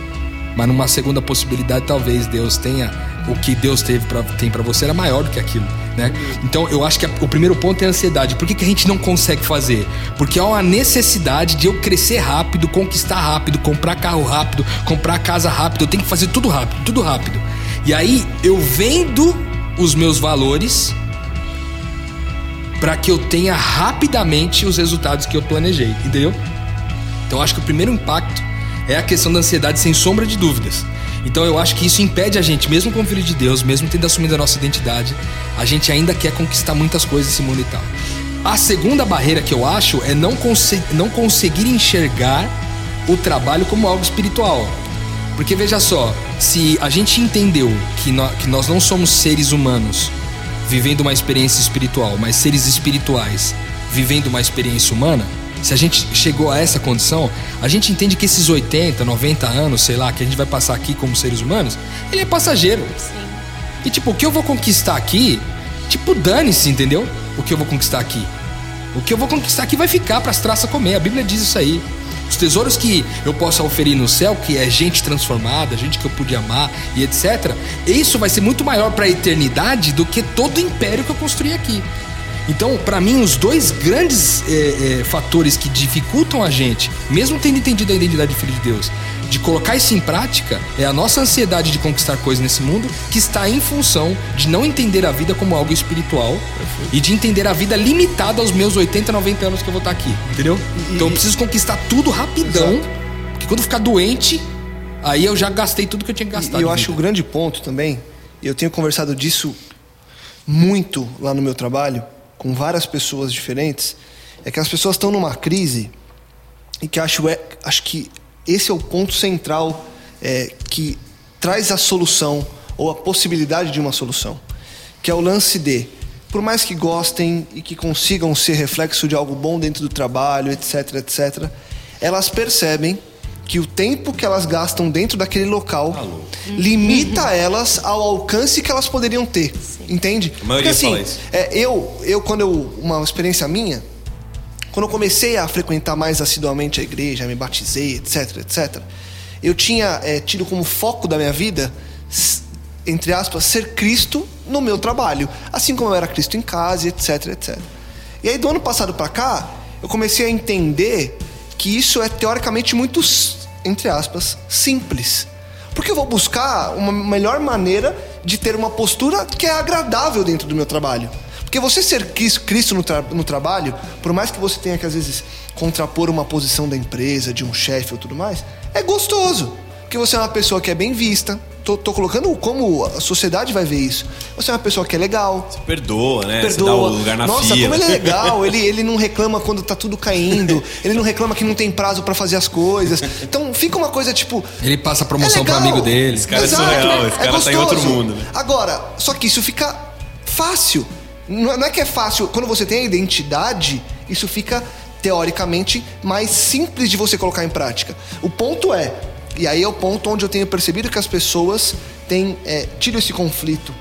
Mas numa segunda possibilidade, talvez Deus tenha o que Deus teve pra, tem para você era maior do que aquilo, né? Então eu acho que a- o primeiro ponto é a ansiedade. Por que, que a gente não consegue fazer? Porque há uma necessidade de eu crescer rápido, conquistar rápido, comprar carro rápido, comprar casa rápido. Eu tenho que fazer tudo rápido, tudo rápido. E aí eu vendo os meus valores para que eu tenha rapidamente os resultados que eu planejei, entendeu? Então eu acho que o primeiro impacto é a questão da ansiedade, sem sombra de dúvidas. Então eu acho que isso impede a gente, mesmo como filho de Deus, mesmo tendo assumido a nossa identidade, a gente ainda quer conquistar muitas coisas nesse mundo e tal. A segunda barreira que eu acho é não, não conseguir enxergar o trabalho como algo espiritual. Porque veja só, se a gente entendeu que, nó- que nós não somos seres humanos vivendo uma experiência espiritual, mas seres espirituais vivendo uma experiência humana, se a gente chegou a essa condição, a gente entende que esses 80, 90 anos, sei lá, que a gente vai passar aqui como seres humanos, ele é passageiro. E tipo, o que eu vou conquistar aqui, tipo, dane-se, entendeu? O que eu vou conquistar aqui. O que eu vou conquistar aqui vai ficar para as traças comer. A Bíblia diz isso aí. Os tesouros que eu possa oferir no céu, que é gente transformada, gente que eu pude amar e etc. Isso vai ser muito maior para a eternidade do que todo o império que eu construí aqui. Então, para mim, os dois grandes é, é, fatores que dificultam a gente, mesmo tendo entendido a identidade de filho de Deus, de colocar isso em prática, é a nossa ansiedade de conquistar coisas nesse mundo, que está em função de não entender a vida como algo espiritual e de entender a vida limitada aos meus 80, 90 anos que eu vou estar aqui, entendeu? Então eu preciso conquistar tudo rapidão, porque quando ficar doente, aí eu já gastei tudo que eu tinha que gastar. E eu acho o grande ponto também, e eu tenho conversado disso muito lá no meu trabalho, com várias pessoas diferentes, é que as pessoas estão numa crise e que acho, é, acho que esse é o ponto central é, que traz a solução ou a possibilidade de uma solução, que é o lance de, por mais que gostem e que consigam ser reflexo de algo bom dentro do trabalho, etc, etc, elas percebem que o tempo que elas gastam dentro daquele local limita elas ao alcance que elas poderiam ter, entende? A Porque assim, é, eu, eu quando eu uma experiência minha, quando eu comecei a frequentar mais assiduamente a igreja, me batizei, etc, etc, eu tinha é, tido como foco da minha vida, entre aspas, ser Cristo no meu trabalho, assim como eu era Cristo em casa, etc, etc. E aí do ano passado para cá, eu comecei a entender que isso é teoricamente muito, entre aspas, simples. Porque eu vou buscar uma melhor maneira de ter uma postura que é agradável dentro do meu trabalho. Porque você ser Cris- Cristo no, tra- no trabalho, por mais que você tenha que às vezes contrapor uma posição da empresa, de um chefe ou tudo mais, é gostoso. Porque você é uma pessoa que é bem vista. Tô, tô colocando como a sociedade vai ver isso. Você é uma pessoa que é legal. Você perdoa, né? Perdoa. Você dá o lugar na Nossa, fila. como ele é legal. [LAUGHS] ele, ele não reclama quando tá tudo caindo. Ele não reclama que não tem prazo pra fazer as coisas. Então fica uma coisa tipo. Ele passa promoção é pro amigo dele. Esse cara é Exato, surreal, esse cara tá em outro mundo, né? Agora, só que isso fica fácil. Não é não é que é fácil. Quando você tem a identidade, isso fica teoricamente mais simples de você colocar em prática. O ponto é, e aí é o ponto onde eu tenho percebido que as pessoas têm é, tido esse conflito.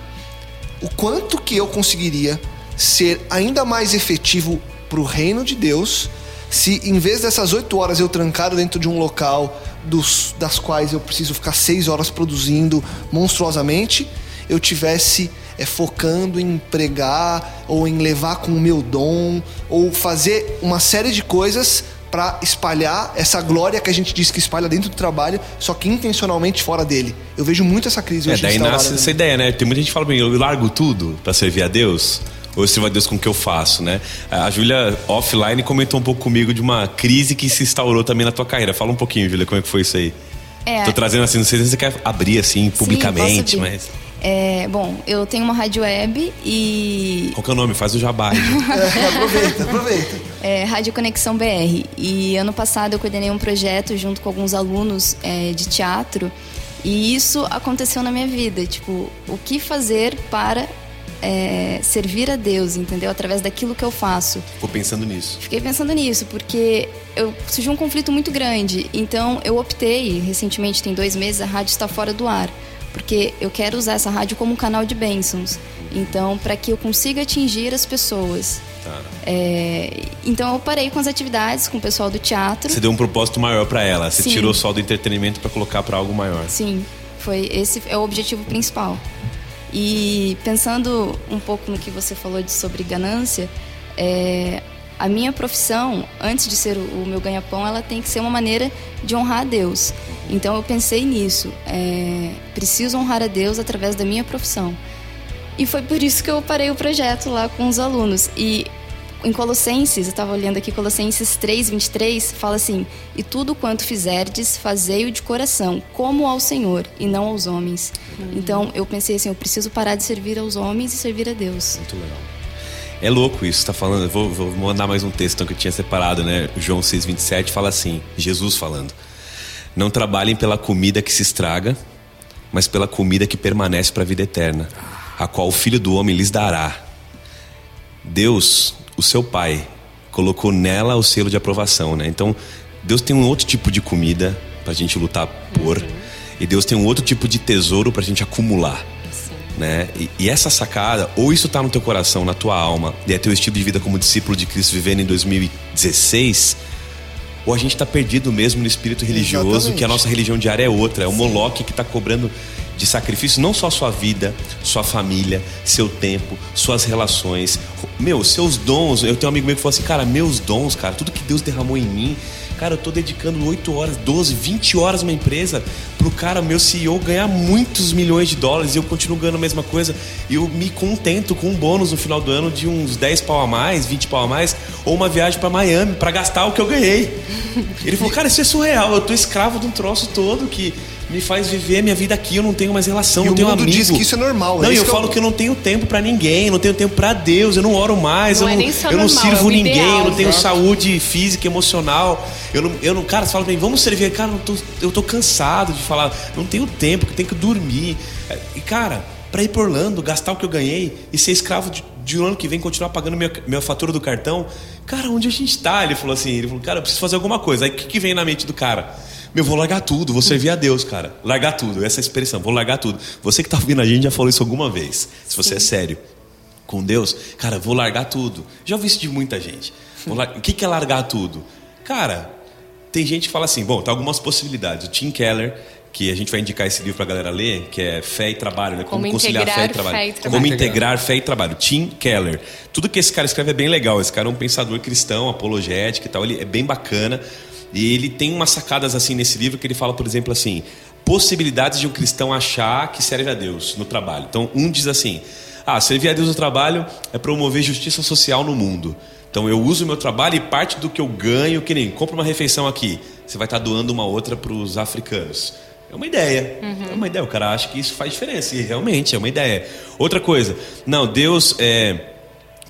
O quanto que eu conseguiria ser ainda mais efetivo pro reino de Deus se em vez dessas oito horas eu trancado dentro de um local dos, das quais eu preciso ficar seis horas produzindo monstruosamente, eu tivesse é, focando em pregar ou em levar com o meu dom ou fazer uma série de coisas para espalhar essa glória que a gente diz que espalha dentro do trabalho, só que intencionalmente fora dele. Eu vejo muito essa crise É, hoje daí nasce também. essa ideia, né? Tem muita gente que fala pra mim, eu largo tudo pra servir a Deus? Ou eu sirvo a Deus com o que eu faço, né? A Júlia, offline, comentou um pouco comigo de uma crise que se instaurou também na tua carreira. Fala um pouquinho, Júlia, como é que foi isso aí? É. Tô trazendo assim, não sei se você quer abrir assim, publicamente, Sim, mas... É, bom, eu tenho uma rádio web e Qual que é o nome? Faz o jabá. [LAUGHS] É, aproveita, aproveita. é, Rádio Conexão BR. E ano passado eu coordenei um projeto junto com alguns alunos é, de teatro e isso aconteceu na minha vida. Tipo, o que fazer para é, servir a Deus, entendeu? Através daquilo que eu faço. Ficou pensando nisso. Fiquei pensando nisso, porque eu surgiu um conflito muito grande. Então eu optei, recentemente, tem dois meses, a rádio está fora do ar. Porque eu quero usar essa rádio como um canal de bênçãos. Então, para que eu consiga atingir as pessoas. Tá. É, então eu parei com as atividades com o pessoal do teatro. Você deu um propósito maior pra ela. Você Sim. tirou só do entretenimento pra colocar pra algo maior. Sim, foi esse é o objetivo principal. E pensando um pouco no que você falou de sobre ganância, é, a minha profissão, antes de ser o, meu ganha-pão, ela tem que ser uma maneira de honrar a Deus. Então eu pensei nisso. É, preciso honrar a Deus através da minha profissão. E foi por isso que eu parei o projeto lá com os alunos. E em Colossenses, eu estava olhando aqui, Colossenses 3, 23, fala assim: E tudo quanto fizerdes, fazei-o de coração, como ao Senhor e não aos homens. Então eu pensei assim: eu preciso parar de servir aos homens e servir a Deus. Muito legal. É louco isso, tá falando. Vou, vou mandar mais um texto que eu tinha separado, né? João 6,27 fala assim: Jesus falando. Não trabalhem pela comida que se estraga, mas pela comida que permanece para a vida eterna, a qual o Filho do Homem lhes dará. Deus, o seu Pai, colocou nela o selo de aprovação, né? Então, Deus tem um outro tipo de comida pra gente lutar por, e Deus tem um outro tipo de tesouro pra gente acumular né? E, e essa sacada, ou isso tá no teu coração, na tua alma, e é teu estilo de vida como discípulo de Cristo vivendo em 2016, ou a gente tá perdido mesmo no espírito religioso, Exatamente. que a nossa religião diária é outra, é o Moloque que tá cobrando de sacrifício não só a sua vida, sua família, seu tempo, suas relações, meu, seus dons. Eu tenho um amigo meu que falou assim, cara, meus dons, cara, tudo que Deus derramou em mim, Cara, eu tô dedicando 8 horas, 12, 20 horas numa empresa pro cara, meu CEO, ganhar muitos milhões de dólares e eu continuo ganhando a mesma coisa. E eu me contento com um bônus no final do ano de uns 10 pau a mais, 20 pau a mais, ou uma viagem para Miami para gastar o que eu ganhei. Ele falou, cara, isso é surreal, eu tô escravo de um troço todo que me faz viver minha vida aqui, eu não tenho mais relação, E não o tenho mundo amigo. diz que isso é normal, é Não, e isso eu eu- falo que eu não tenho tempo para ninguém, não tenho tempo para Deus, eu não oro mais, Não eu é não, nem só eu não normal, sirvo é ninguém, ideal, eu não tenho né? saúde física, emocional. Eu não, eu não, cara, você fala pra mim, vamos servir. Cara, eu tô, eu tô cansado de falar, não tenho tempo, que tenho que dormir. É, E, cara, pra ir pra Orlando, gastar o que eu ganhei e ser escravo de, de um ano que vem, continuar pagando minha, minha fatura do cartão, cara, onde a gente tá? Ele falou assim, ele falou, cara, eu preciso fazer alguma coisa. Aí o que, que vem na mente do cara? Meu, vou largar tudo, vou servir a Deus, cara. Largar tudo, essa é a expressão, vou largar tudo. Você que tá ouvindo a gente já falou isso alguma vez, se você é sério com Deus, cara, vou largar tudo. Já ouvi isso de muita gente. Lar- O que é largar tudo? Cara, tem gente que fala assim, bom, tem algumas possibilidades. O Tim Keller, que a gente vai indicar esse livro pra galera ler, que é Fé e Trabalho, né? Como conciliar integrar fé e fé trabalho. e trabalho. Como integrar fé e trabalho. Tim Keller. Tudo que esse cara escreve é bem legal. Esse cara é um pensador cristão, apologético e tal. Ele é bem bacana. E ele tem umas sacadas assim nesse livro que ele fala, por exemplo, assim: possibilidades de um cristão achar que serve a Deus no trabalho. Então, um diz assim: ah, servir a Deus no trabalho é promover justiça social no mundo. Então, eu uso o meu trabalho e parte do que eu ganho, que nem compra uma refeição aqui, você vai estar doando uma outra para os africanos. É uma ideia. É uma ideia. O cara acha que isso faz diferença. E realmente é uma ideia. Outra coisa. Não, Deus é,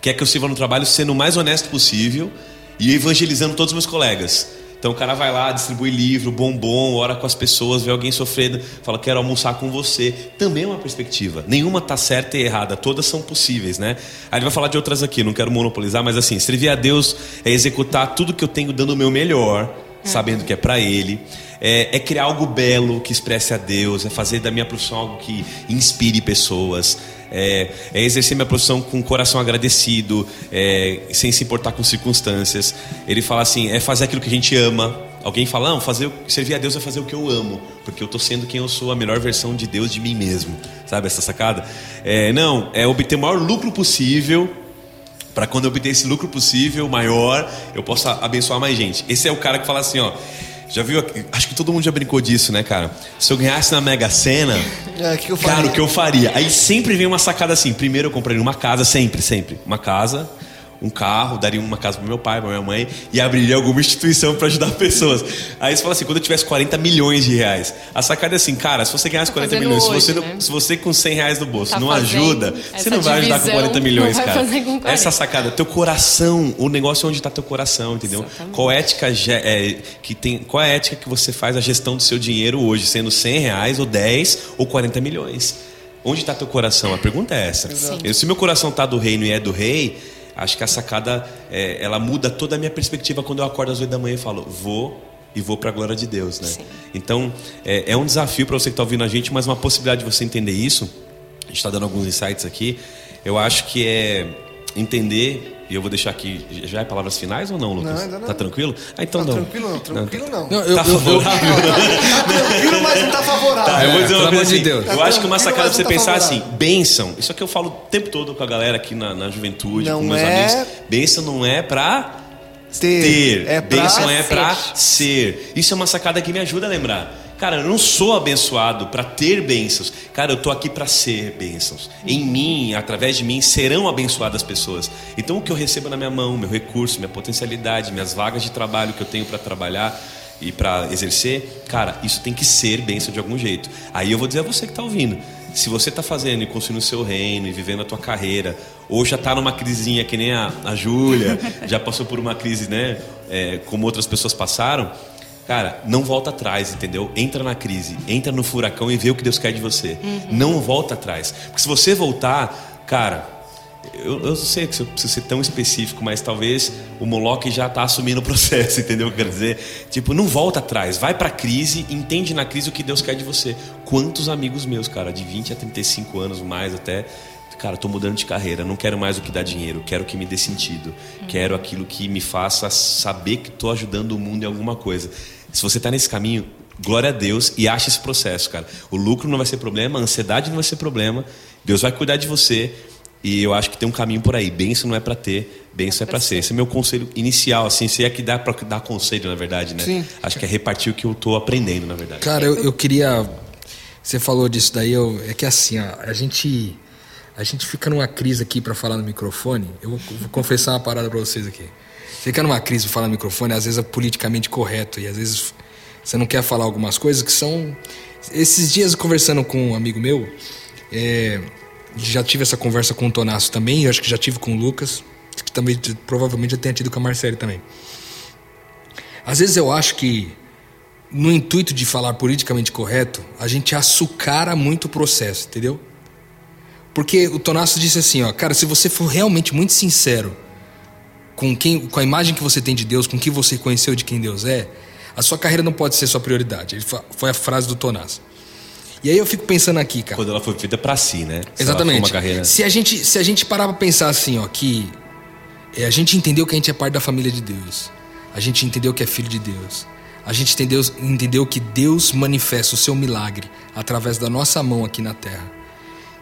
quer que eu sirva no trabalho sendo o mais honesto possível e evangelizando todos os meus colegas. Então o cara vai lá, distribui livro, bombom, ora com as pessoas, vê alguém sofrendo, fala, quero almoçar com você. Também é uma perspectiva. Nenhuma tá certa e errada, todas são possíveis, né? Aí ele vai falar de outras aqui, não quero monopolizar, mas assim, servir a Deus é executar tudo que eu tenho dando o meu melhor, sabendo que é para Ele. É, é criar algo belo que expresse a Deus, é fazer da minha profissão algo que inspire pessoas é, é exercer minha profissão com o coração agradecido, é, sem se importar com circunstâncias. Ele fala assim: é fazer aquilo que a gente ama. Alguém fala, não, fazer, servir a Deus é fazer o que eu amo, porque eu estou sendo quem eu sou, a melhor versão de Deus de mim mesmo. Sabe essa sacada? É, não, é obter o maior lucro possível para quando eu obter esse lucro possível maior, eu possa abençoar mais gente. Esse é o cara que fala assim, ó, já viu? Acho que todo mundo já brincou disso, né, cara? Se eu ganhasse na Mega Sena, É, que eu faria? cara, o que eu faria? Aí sempre vem uma sacada assim. Primeiro eu compraria uma casa, sempre, sempre. Uma casa, um carro, daria uma casa pro meu pai, pra minha mãe e abriria alguma instituição para ajudar [LAUGHS] pessoas. Aí você fala assim, quando eu tivesse 40 milhões de reais. A sacada é assim, cara, se você ganhasse 40 Fazendo milhões, se hoje, você, não- né? se você com 100 reais no bolso Tá não ajuda, você não vai ajudar com divisão, 40 milhões, não vai cara. fazer com 40. Essa sacada, teu coração, o negócio é onde está teu coração, entendeu? Exatamente. Qual ética é, que tem, qual é a ética que você faz a gestão do seu dinheiro hoje, sendo 100 reais ou 10 ou 40 milhões? Onde está teu coração? A pergunta é essa. Eu, se meu coração está do reino e é do rei, acho que a sacada é, ela muda toda a minha perspectiva quando eu acordo às 8 da manhã e falo, vou e vou para a glória de Deus, né? Sim. Então é, é um desafio para você que está ouvindo a gente, mas uma possibilidade de você entender isso. A gente está dando alguns insights aqui. Eu acho que é entender, e eu vou deixar aqui. Já é palavras finais ou não, Lucas? Não, ainda não. Tá tranquilo? Ah, então Não, não. tranquilo não, tranquilo não. Não, eu, Tá eu- eu- favorável? Tá tranquilo, mas não tá favorável. Tá, eu vou É, dizer uma coisa amor de assim. Deus. Eu Tá acho que uma sacada pra você tá pensar assim, favorável. bênção. Isso aqui eu falo o tempo todo com a galera aqui na, na juventude, Não com meus é- amigos. Bênção não é pra Ter. ter. É pra Bênção é ser. pra ser. Isso é uma sacada que me ajuda a lembrar. Cara, eu não sou abençoado para ter bênçãos. Cara, eu tô aqui para ser bênçãos. Em mim, através de mim, serão abençoadas pessoas. Então, o que eu recebo na minha mão, meu recurso, minha potencialidade, minhas vagas de trabalho que eu tenho para trabalhar e para exercer, cara, isso tem que ser bênção de algum jeito. Aí eu vou dizer a você que está ouvindo. Se você está fazendo e construindo o seu reino e vivendo a tua carreira, ou já está numa crisinha que nem a, a Júlia, [LAUGHS] já passou por uma crise, né? é, como outras pessoas passaram, Cara, não volta atrás, entendeu? Entra na crise, entra no furacão e vê o que Deus quer de você. Não volta atrás. Porque se você voltar, cara, eu, eu sei que eu preciso ser tão específico, mas talvez o Moloch já está assumindo o [LAUGHS] processo, entendeu o que eu quero dizer? Tipo, não volta atrás, vai pra crise, entende na crise o que Deus quer de você. Quantos amigos meus, cara, de 20 a 35 anos, mais até, cara, tô mudando de carreira, não quero mais o que dá dinheiro, quero o que me dê sentido, quero aquilo que me faça saber que tô ajudando o mundo em alguma coisa. Se você tá nesse caminho, glória a Deus e acha esse processo, cara. O lucro não vai ser problema, a ansiedade não vai ser problema, Deus vai cuidar de você. E eu acho que tem um caminho por aí. Bênção não é para ter, bênção é para ser. Esse é meu conselho inicial, assim, se é que dá para dar conselho, na verdade, né? Sim. Acho que é repartir o que eu tô aprendendo, na verdade. Cara, eu, eu queria. Você falou disso daí, eu, é que assim, ó, a gente. A gente fica numa crise aqui pra falar no microfone. Eu vou, vou confessar uma parada pra vocês aqui. Fica numa crise falar no microfone, às vezes é politicamente correto e às vezes você não quer falar algumas coisas que são. Esses dias conversando com um amigo meu, é, já tive essa conversa com o Tonasso também, eu acho que já tive com o Lucas, que também provavelmente já tenha tido com a Marcele também. Às vezes eu acho que no intuito de falar politicamente correto, a gente açucara muito o processo, entendeu? Porque o Tonasso disse assim, ó, cara, se você for realmente muito sincero com quem, com a imagem que você tem de Deus, com o que você conheceu de quem Deus é, a sua carreira não pode ser sua prioridade. Foi a frase do Tonasso. E aí eu fico pensando aqui, cara. Quando ela foi feita para si, né? Se Exatamente. Carreira... Se a gente se a gente parar para pensar assim, ó, que é, a gente entendeu que a gente é parte da família de Deus. A gente entendeu que é filho de Deus. A gente entendeu, entendeu que Deus manifesta o seu milagre através da nossa mão aqui na terra.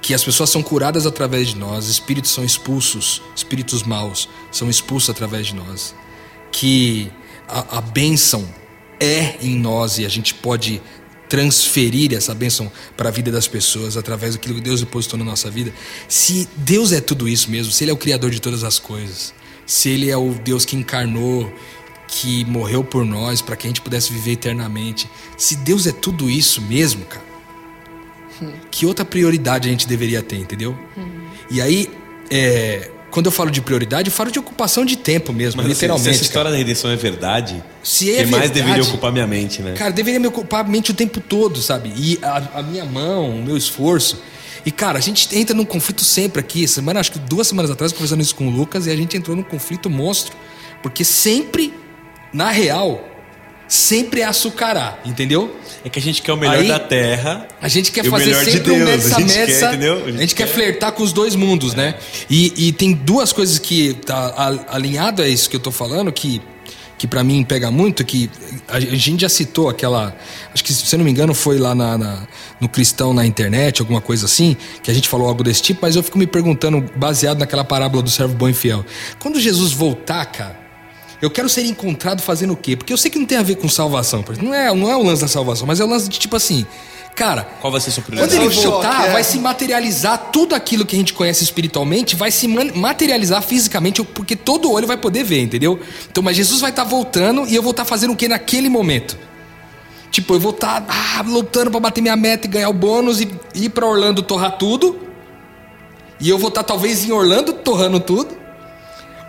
Que as pessoas são curadas através de nós, espíritos são expulsos, espíritos maus são expulsos através de nós. Que a, a bênção é em nós e a gente pode transferir essa bênção para a vida das pessoas através daquilo que Deus depositou na nossa vida. Se Deus é tudo isso mesmo, se Ele é o Criador de todas as coisas, se Ele é o Deus que encarnou, que morreu por nós para que a gente pudesse viver eternamente. Se Deus é tudo isso mesmo, cara, que outra prioridade a gente deveria ter, entendeu? E aí, é, quando eu falo de prioridade, eu falo de ocupação de tempo mesmo, Mas, literalmente. se essa cara. história da redenção é verdade, Se é quem mais verdade- deveria ocupar minha mente, né? Cara, deveria me ocupar a mente o tempo todo, sabe? E a, a minha mão, o meu esforço. E, cara, a gente entra num conflito sempre aqui. Semana, acho que duas semanas atrás, conversando isso com o Lucas, e a gente entrou num conflito monstro. Porque sempre, na real, sempre é açucarar, entendeu? É que a gente quer o melhor Aí- da terra. A gente quer E fazer melhor de sempre um Deus, a gente quer, entendeu? A gente, quer flertar com os dois mundos, né? E, e tem duas coisas que tá a- alinhado a isso que eu tô falando que que para mim pega muito, que a a gente já citou aquela, acho que se eu não me engano foi lá na, na- no Cristão na internet, alguma coisa assim, que a gente falou algo desse tipo, mas eu fico me perguntando, baseado naquela parábola do servo bom e fiel, quando Jesus voltar, cara, eu quero ser encontrado fazendo o quê? Porque eu sei que não tem a ver com salvação, não é, não é o lance da salvação, mas é o lance de tipo assim, cara, Qual vai ser sua quando prioridade? ele Esse o voltar, choque, é. vai se materializar tudo aquilo que a gente conhece espiritualmente, vai se materializar fisicamente, porque todo olho vai poder ver, entendeu? Então, mas Jesus vai estar voltando e eu vou estar fazendo o que naquele momento? Tipo, eu vou estar ah, lutando pra bater minha meta e ganhar o bônus e ir pra Orlando torrar tudo. E eu vou estar talvez em Orlando torrando tudo.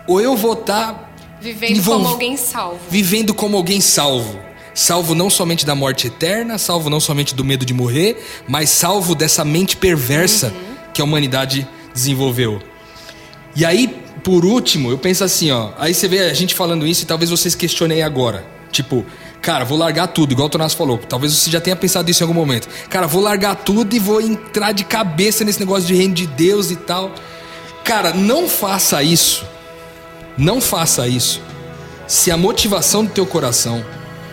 Ou eu vou estar Vivendo como alguém salvo. vivendo como alguém salvo. Salvo não somente da morte eterna, salvo não somente do medo de morrer, mas salvo dessa mente perversa que a humanidade desenvolveu. E aí, por último, eu penso assim, ó. Aí você vê a gente falando isso e talvez vocês questionem agora. Tipo, cara, vou largar tudo, igual o Tonás falou. Talvez você já tenha pensado isso em algum momento. Cara, vou largar tudo e vou entrar de cabeça nesse negócio de reino de Deus e tal. Cara, não faça isso. Não faça isso. Se a motivação do teu coração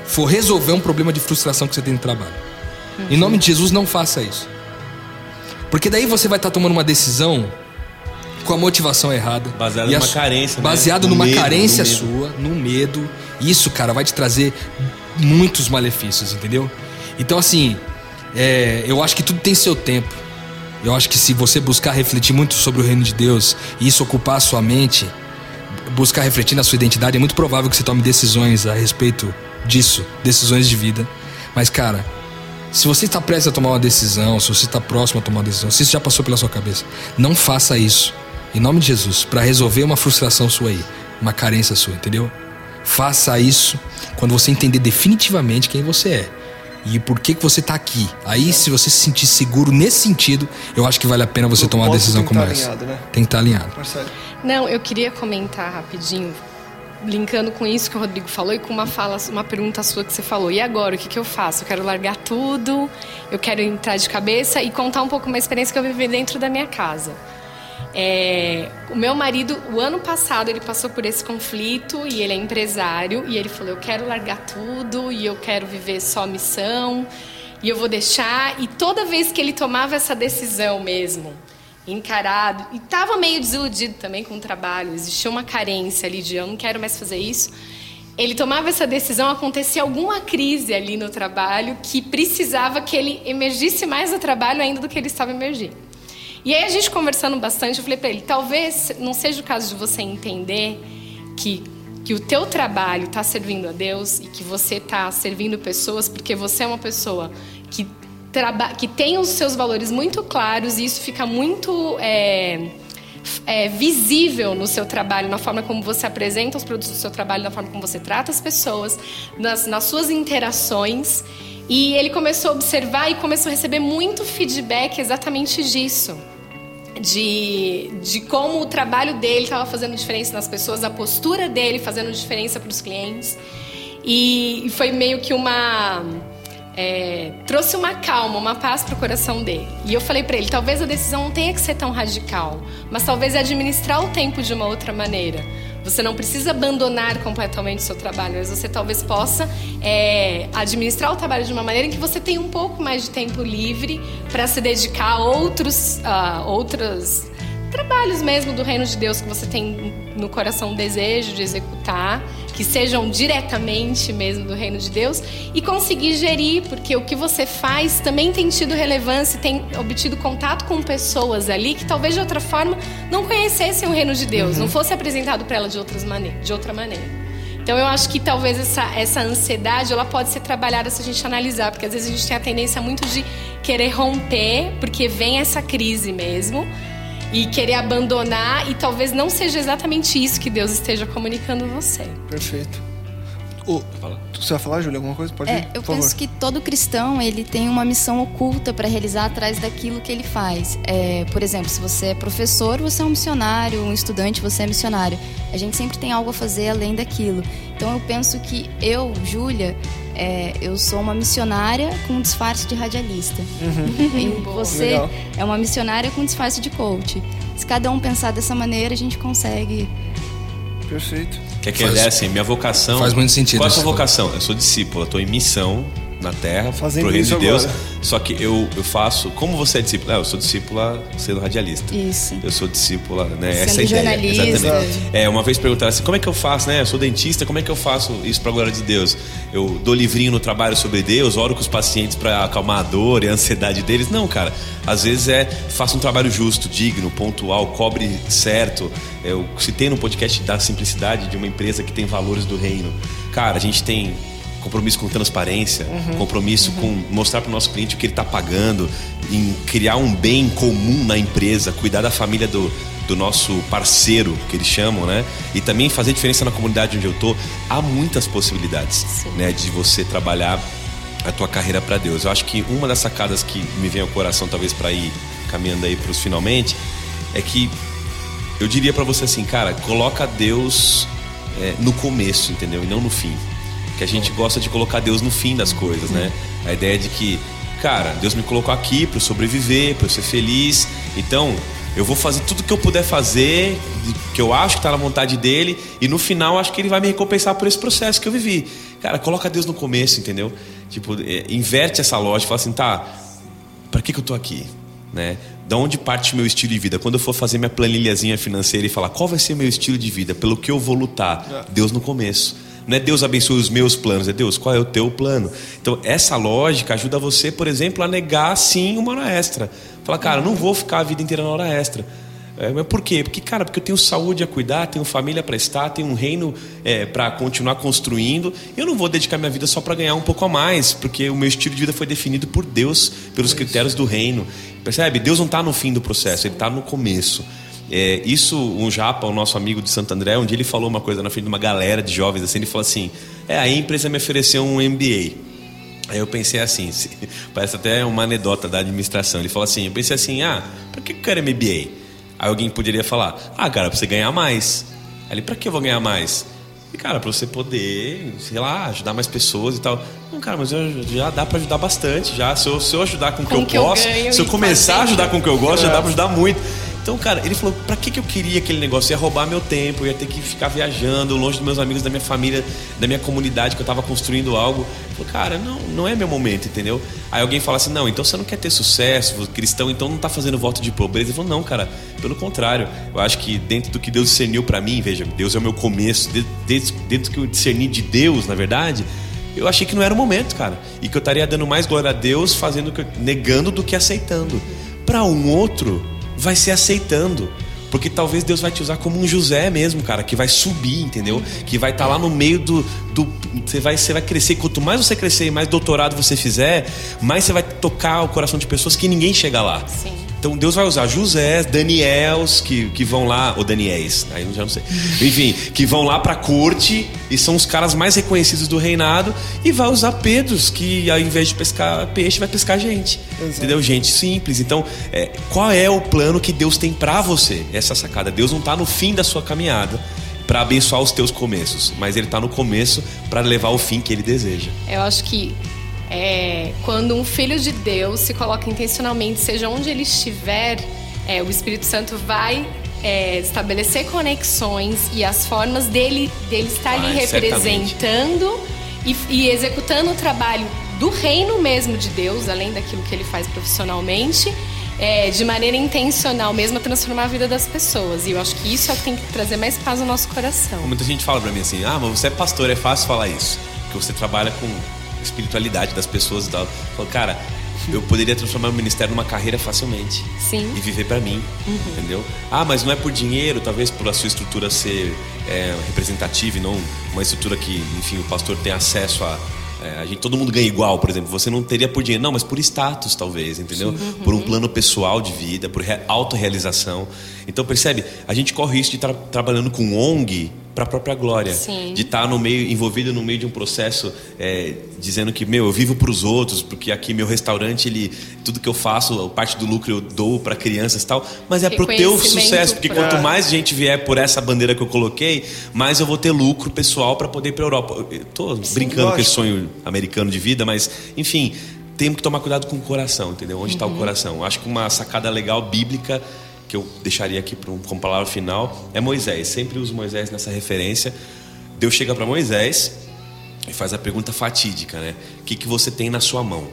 for resolver um problema de frustração que você tem no trabalho. Em nome de Jesus, não faça isso. Porque daí você vai estar tomando uma decisão com a motivação errada. Baseado a numa carência, né? Baseado No numa medo, carência no sua, no medo. Isso, cara, vai te trazer muitos malefícios, entendeu? Então, assim, é, eu acho que tudo tem seu tempo. Eu acho que se você buscar refletir muito sobre o reino de Deus e isso ocupar a sua mente, buscar refletir na sua identidade, é muito provável que você tome decisões a respeito disso, decisões de vida. Mas, cara, se você está prestes a tomar uma decisão, se você está próximo a tomar uma decisão, se isso já passou pela sua cabeça, não faça isso. Em nome de Jesus, para resolver uma frustração sua aí, uma carência sua, entendeu? Faça isso quando você entender definitivamente quem você é e por que, que você está aqui. Aí, se você se sentir seguro nesse sentido, eu acho que vale a pena você O tomar uma ponto decisão tem que como essa. alinhado, né? Tem que estar alinhado. Marcelo. Não, eu queria comentar rapidinho, linkando com isso que o Rodrigo falou e com uma fala, uma pergunta sua que você falou. E agora, o que, que eu faço? Eu quero largar tudo, eu quero entrar de cabeça e contar um pouco uma experiência que eu vivi dentro da minha casa. É, o meu marido, o ano passado, ele passou por esse conflito e ele é empresário e ele falou: Eu quero largar tudo e eu quero viver só missão e eu vou deixar. E toda vez que ele tomava essa decisão mesmo, encarado, e estava meio desiludido também com o trabalho, existia uma carência ali de eu não quero mais fazer isso. Ele tomava essa decisão, acontecia alguma crise ali no trabalho que precisava que ele emergisse mais no trabalho ainda do que ele estava emergindo. E aí a gente conversando bastante, eu falei para ele, talvez não seja o caso de você entender que que o teu trabalho está servindo a Deus e que você está servindo pessoas porque você é uma pessoa que traba que tem os seus valores muito claros e isso fica muito é, é, visível no seu trabalho, na forma como você apresenta os produtos do seu trabalho, na forma como você trata as pessoas, nas, nas suas interações. E ele começou a observar e começou a receber muito feedback exatamente disso. De, de como o trabalho dele estava fazendo diferença nas pessoas, a postura dele fazendo diferença para os clientes. E, e foi meio que uma. é, trouxe uma calma, uma paz para o coração dele. E eu falei para ele: talvez a decisão não tenha que ser tão radical, mas talvez administrar o tempo de uma outra maneira. Você não precisa abandonar completamente o seu trabalho, mas você talvez possa é, administrar o trabalho de uma maneira em que você tenha um pouco mais de tempo livre para se dedicar a outros, a outros trabalhos mesmo do reino de Deus que você tem no coração o desejo de executar, que sejam diretamente mesmo do reino de Deus e conseguir gerir, porque o que você faz também tem tido relevância, tem obtido contato com pessoas ali que talvez de outra forma não conhecessem o reino de Deus, não fosse apresentado para ela de outras maneiras, de outra maneira. Então eu acho que talvez essa, essa ansiedade ela pode ser trabalhada se a gente analisar, porque às vezes a gente tem a tendência muito de querer romper, porque vem essa crise mesmo, e querer abandonar, e talvez não seja exatamente isso que Deus esteja comunicando a você. Perfeito. O, você vai falar, Júlia, alguma coisa? Pode É, ir, eu penso favor. que todo cristão ele tem uma missão oculta para realizar atrás daquilo que ele faz. É, por exemplo, se você é professor, você é um missionário, um estudante, você é missionário. A gente sempre tem algo a fazer além daquilo. Então eu penso que eu, Júlia, é, eu sou uma missionária com um disfarce de radialista. [LAUGHS] E você Legal. é uma missionária com disfarce de coach. Se cada um pensar dessa maneira, a gente consegue. Perfeito. Quer que Faz- ele é assim, minha vocação. faz muito sentido Qual é a sua vocação? Eu sou discípulo, eu tô em missão na terra, Fazendo pro reino isso de Deus. agora. Só que eu, eu faço. Como você é discípula? Ah, eu sou discípula sendo radialista. Isso. Eu sou discípula, né? Sendo Essa é a ideia. Exatamente. É, uma vez perguntaram assim: como é que eu faço, né? Eu sou dentista, como é que eu faço isso pra glória de Deus? Eu dou livrinho no trabalho sobre Deus, oro com os pacientes pra acalmar a dor e a ansiedade deles. Não, cara. Às vezes é faça um trabalho justo, digno, pontual, cobre certo. Eu citei no podcast da simplicidade de uma empresa que tem valores do reino. Cara, a gente tem compromisso com transparência, compromisso com mostrar para o nosso cliente o que ele está pagando, em criar um bem comum na empresa, cuidar da família do, do nosso parceiro, que eles chamam, né? E também fazer diferença na comunidade onde eu tô. Há muitas possibilidades, né, de você trabalhar a tua carreira para Deus. Eu acho que uma das sacadas que me vem ao coração, talvez para ir caminhando aí para os finalmente, é que eu diria para você assim, cara, coloca Deus é, no começo, entendeu? E não no fim. Que a gente gosta de colocar Deus no fim das coisas, né? A ideia de que, cara, Deus me colocou aqui para eu sobreviver, para eu ser feliz. Então, eu vou fazer tudo que eu puder fazer, que eu acho que tá na vontade dele, e no final acho que ele vai me recompensar por esse processo que eu vivi. Cara, coloca Deus no começo, entendeu? Tipo, é, inverte essa lógica, fala assim, tá, para que, que eu tô aqui? Né? Da onde parte o meu estilo de vida? Quando eu for fazer minha planilhazinha financeira e falar qual vai ser meu estilo de vida, pelo que eu vou lutar, Deus no começo. Não é Deus abençoe os meus planos, é Deus, qual é o teu plano? Então, essa lógica ajuda você, por exemplo, a negar sim uma hora extra. Fala, cara, não vou ficar a vida inteira na hora extra. É, mas por quê? Porque, cara, porque eu tenho saúde a cuidar, tenho família para estar, tenho um reino é, para continuar construindo. Eu não vou dedicar minha vida só para ganhar um pouco a mais, porque o meu estilo de vida foi definido por Deus, pelos critérios do reino. Percebe? Deus não está no fim do processo, ele está no começo. É, isso, um japa, o nosso amigo de Santo André, um dia ele falou uma coisa na frente de uma galera de jovens, assim, ele falou assim: É, aí a empresa me ofereceu um MBA. Aí eu pensei assim, [LAUGHS] parece até uma anedota da administração. Ele falou assim: eu pensei assim, ah, pra que eu quero MBA? Aí alguém poderia falar: ah, cara, pra você ganhar mais. Aí ele: pra que eu vou ganhar mais? E, cara, pra você poder, sei lá, ajudar mais pessoas e tal. Não, cara, mas eu- já dá pra ajudar bastante. Já, se eu, se eu ajudar com o que eu posso, se eu começar a ajudar com o que eu gosto, já dá pra ajudar muito. Então, cara, ele falou: pra que, que eu queria aquele negócio? Ia roubar meu tempo, ia ter que ficar viajando longe dos meus amigos, da minha família, da minha comunidade, que eu tava construindo algo. Eu falei, cara, não, não é meu momento, entendeu? Aí alguém fala assim: não, então você não quer ter sucesso, é cristão, então não tá fazendo voto de pobreza. Ele falou: não, cara, pelo contrário. Eu acho que dentro do que Deus discerniu pra mim, veja, Deus é o meu começo, dentro do que eu discerni de Deus, na verdade. Eu achei que não era o momento, cara. E que eu estaria dando mais glória a Deus, fazendo negando do que aceitando. Para um outro, vai ser aceitando. Porque talvez Deus vai te usar como um José mesmo, cara, que vai subir, entendeu? Que vai estar lá no meio do. do você, vai, você vai crescer. Quanto mais você crescer e mais doutorado você fizer, mais você vai tocar o coração de pessoas que ninguém chega lá. Sim. Então Deus vai usar José, Daniels, que, que vão lá, ou Daniéis, aí eu já não sei. Enfim, que vão lá pra corte e são os caras mais reconhecidos do reinado, e vai usar Pedros, que ao invés de pescar peixe, vai pescar gente. Entendeu? Gente simples. Então, é, qual é o plano que Deus tem pra você? Essa sacada. Deus não tá no fim da sua caminhada pra abençoar os teus começos, mas ele tá no começo pra levar ao fim que ele deseja. Eu acho que é, quando um filho de Deus se coloca intencionalmente, seja onde ele estiver, é, o Espírito Santo vai é, estabelecer conexões e as formas dele, dele estar ali certamente. representando e, e executando o trabalho do reino mesmo de Deus, além daquilo que ele faz profissionalmente, é, de maneira intencional mesmo, a transformar a vida das pessoas. E eu acho que isso é o que tem que trazer mais paz no nosso coração. Muita gente fala pra mim assim: ah, mas você é pastor, é fácil falar isso. Porque você trabalha com espiritualidade das pessoas e tal. Eu falo, cara, eu poderia transformar o ministério numa carreira facilmente. Sim. E viver para mim, entendeu? Ah, mas não é por dinheiro, talvez por a sua estrutura ser é, representativa e não uma estrutura que, enfim, o pastor tem acesso a. é, a gente, todo mundo ganha igual, por exemplo. Você não teria por dinheiro, não, mas por status, talvez, entendeu? Por um plano pessoal de vida, por re- autorrealização. Então, percebe? A gente corre isso de estar trabalhando com ONG para a própria glória. Sim. De estar no meio, envolvido no meio de um processo, é, dizendo que, meu, eu vivo para os outros, porque aqui meu restaurante, ele, tudo que eu faço, parte do lucro eu dou para crianças e tal, mas é pro teu Reconhecimento sucesso, porque pra- quanto mais gente vier por essa bandeira que eu coloquei, mais eu vou ter lucro pessoal para poder ir para Europa. Eu tô brincando com esse lógico. sonho americano de vida, mas, enfim, temos que tomar cuidado com o coração, entendeu? Onde está o coração? Acho que uma sacada legal bíblica que eu deixaria aqui como palavra final é Moisés. Sempre uso Moisés nessa referência. Deus chega para Moisés e faz a pergunta fatídica, né? O que, que você tem na sua mão?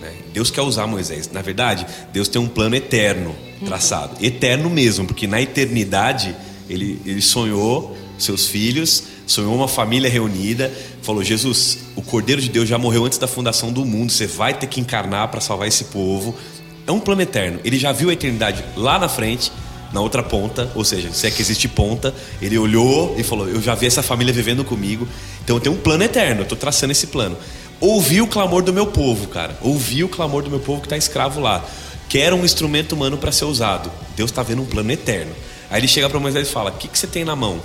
né? Deus quer usar Moisés. Na verdade, Deus tem um plano eterno traçado. Eterno mesmo, porque na eternidade ele, ele sonhou seus filhos, sonhou uma família reunida, falou: Jesus, o Cordeiro de Deus já morreu antes da fundação do mundo, você vai ter que encarnar para salvar esse povo. É um plano eterno. Ele já viu a eternidade lá na frente, na outra ponta, ou seja, se é que existe ponta, ele olhou e falou: Eu já vi essa família vivendo comigo, então eu tenho um plano eterno, eu estou traçando esse plano. Ouvi o clamor do meu povo, cara. Ouvi o clamor do meu povo que está escravo lá. Quero um instrumento humano para ser usado. Deus está vendo um plano eterno. Aí ele chega para Moisés e fala: O que, que você tem na mão?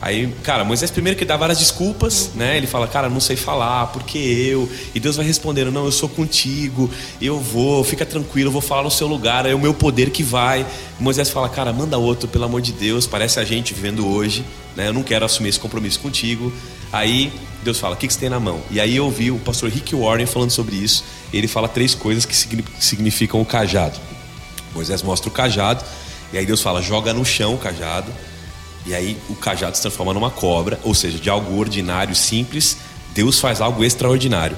Aí, cara, Moisés primeiro que dá várias desculpas, né? Ele fala, cara, não sei falar, porque eu. E Deus vai respondendo, não, eu sou contigo, eu vou, fica tranquilo, eu vou falar no seu lugar, é o meu poder que vai. E Moisés fala, cara, manda outro, pelo amor de Deus, parece a gente vivendo hoje, né? Eu não quero assumir esse compromisso contigo. Aí Deus fala, o que, que você tem na mão? E aí eu ouvi o pastor Rick Warren falando sobre isso. Ele fala três coisas que signi- significam o cajado. Moisés mostra o cajado, e aí Deus fala, joga no chão o cajado. E aí o cajado se transforma numa cobra, ou seja, de algo ordinário, simples, Deus faz algo extraordinário.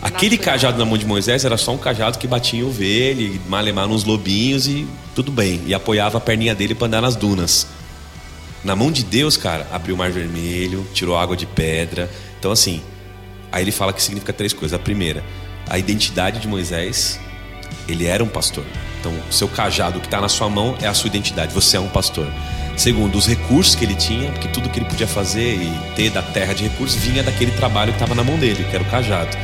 Aquele cajado na mão de Moisés era só um cajado que batia em ovelha, e malemar nos lobinhos e tudo bem. E apoiava a perninha dele para andar nas dunas. Na mão de Deus, cara, abriu o mar vermelho, tirou água de pedra. Então, assim, aí ele fala que significa três coisas. A primeira, a identidade de Moisés, ele era um pastor. Então, o seu cajado que está na sua mão é a sua identidade. Você é um pastor. Segundo, os recursos que ele tinha, porque tudo que ele podia fazer e ter da terra de recursos vinha daquele trabalho que estava na mão dele, que era o cajado.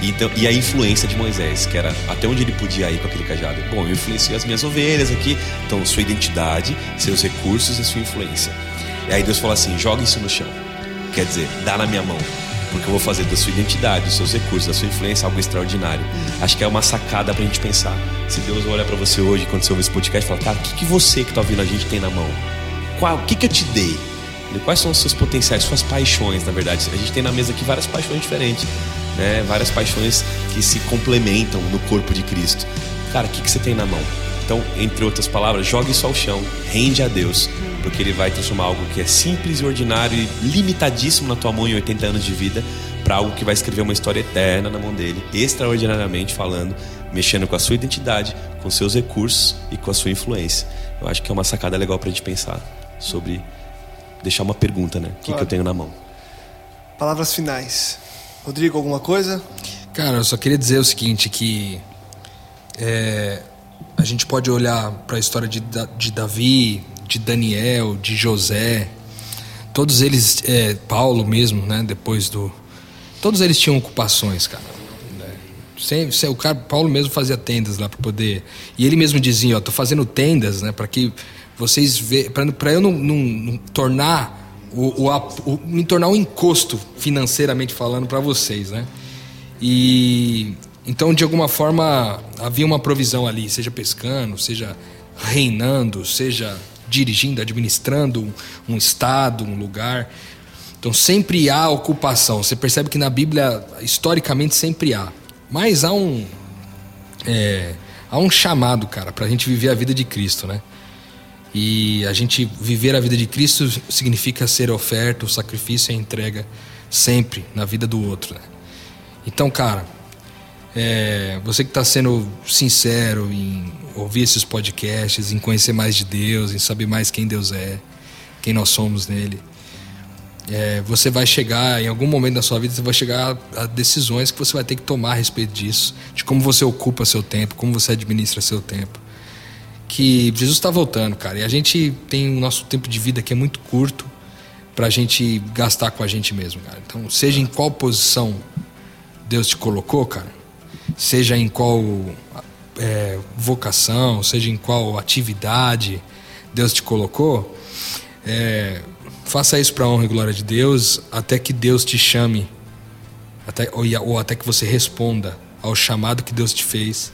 E, então- e a influência de Moisés, que era até onde ele podia ir com aquele cajado. Bom, eu influencio as minhas ovelhas aqui, então sua identidade, seus recursos e sua influência. E aí Deus fala assim: joga isso no chão. Quer dizer, dá na minha mão. Porque eu vou fazer da sua identidade, dos seus recursos, da sua influência algo extraordinário. Acho que é uma sacada pra gente pensar. Se Deus olhar pra você hoje, quando você ouve esse podcast, e fala, cara, o que, que você que tá ouvindo a gente tem na mão? Qual, o que, que eu te dei? Quais são os seus potenciais, suas paixões, na verdade? A gente tem na mesa aqui várias paixões diferentes, né? Várias paixões que se complementam no corpo de Cristo. Cara, o que, que você tem na mão? Então, entre outras palavras, jogue isso ao chão, rende a Deus, porque Ele vai transformar algo que é simples e ordinário e limitadíssimo na tua mão em 80 anos de vida para algo que vai escrever uma história eterna na mão dele, extraordinariamente falando, mexendo com a sua identidade, com seus recursos e com a sua influência. Eu acho que é uma sacada legal para a gente pensar sobre deixar uma pergunta, né? O que, que eu tenho na mão? Palavras finais. Rodrigo, alguma coisa? Cara, eu só queria dizer o seguinte, que é, a gente pode olhar para a história de, de Davi, de Daniel, de José, todos eles, é, Paulo mesmo, né? Depois do, todos eles tinham ocupações, cara. né? Sem, sem- o cara, Paulo mesmo fazia tendas lá para poder, e ele mesmo dizia, ó, tô fazendo tendas, né? Para que vocês ve, para eu não, não- não tornar o, o, o- me tornar um encosto financeiramente falando para vocês, né? E então de alguma forma havia uma provisão ali, seja pescando, seja reinando, seja dirigindo, administrando um, um estado, um lugar. Então sempre há ocupação. Você percebe que na Bíblia historicamente sempre há, mas há um é, há um chamado, cara, para a gente viver a vida de Cristo, né? E a gente viver a vida de Cristo significa ser oferta, o sacrifício e a entrega sempre na vida do outro, né? Então, cara, é, você que está sendo sincero em ouvir esses podcasts, em conhecer mais de Deus, em saber mais quem Deus é, quem nós somos nele. é, você vai chegar, em algum momento da sua vida, você vai chegar a decisões que você vai ter que tomar a respeito disso, de como você ocupa seu tempo, como você administra seu tempo. Que Jesus está voltando, cara, e a gente tem o nosso tempo de vida que é muito curto para a gente gastar com a gente mesmo, cara. Então, seja em qual posição Deus te colocou, cara, seja em qual é, vocação, seja em qual atividade Deus te colocou, é, faça isso para honra e glória de Deus, até que Deus te chame, até, ou, ou até que você responda ao chamado que Deus te fez,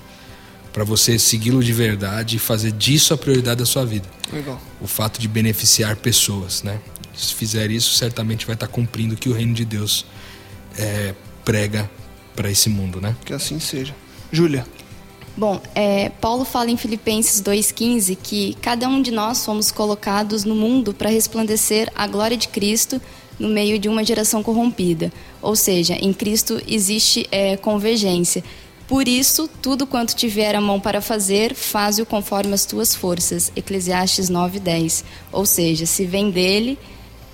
para você segui-lo de verdade e fazer disso a prioridade da sua vida. Legal. O fato de beneficiar pessoas, né? Se fizer isso, certamente vai estar cumprindo o que o reino de Deus é, prega para esse mundo, né? Que assim seja. Júlia. Bom, é, Paulo fala em Filipenses 2,15 que cada um de nós fomos colocados no mundo para resplandecer a glória de Cristo no meio de uma geração corrompida. Ou seja, em Cristo existe é, convergência. Por isso, tudo quanto tiver a mão para fazer, faze-o conforme as tuas forças. Eclesiastes 9,10. Ou seja, se vem dele,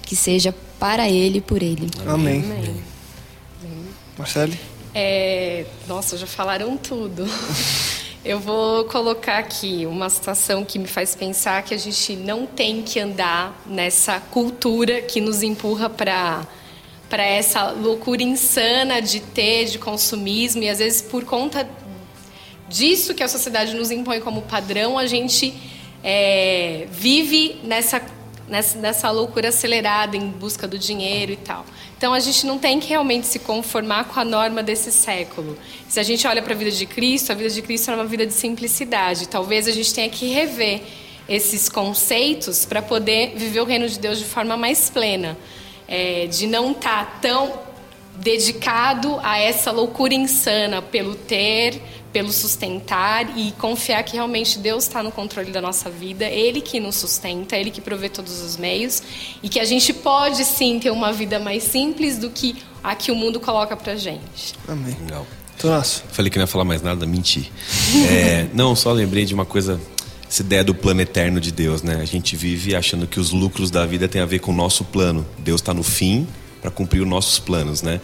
que seja para ele e por ele. Amém. Amém. Marcele? É, nossa, já falaram tudo. [LAUGHS] Eu vou colocar aqui uma situação que me faz pensar que a gente não tem que andar nessa cultura que nos empurra para para essa loucura insana de ter, de consumismo e às vezes por conta disso que a sociedade nos impõe como padrão, a gente é, vive nessa, nessa, nessa loucura acelerada em busca do dinheiro e tal. Então a gente não tem que realmente se conformar com a norma desse século. Se a gente olha para a vida de Cristo, a vida de Cristo é uma vida de simplicidade. Talvez a gente tenha que rever esses conceitos para poder viver o reino de Deus de forma mais plena, é, de não estar tá tão dedicado a essa loucura insana pelo ter, pelo sustentar e confiar que realmente Deus está no controle da nossa vida, Ele que nos sustenta, Ele que provê todos os meios e que a gente pode sim ter uma vida mais simples do que a que o mundo coloca pra gente. Amém. Legal. Tonasso. Falei que não ia falar mais nada, menti. [LAUGHS] É, não, só lembrei de uma coisa, essa ideia do plano eterno de Deus, né? A gente vive achando que os lucros da vida têm a ver com o nosso plano. Deus está no fim para cumprir os nossos planos, né?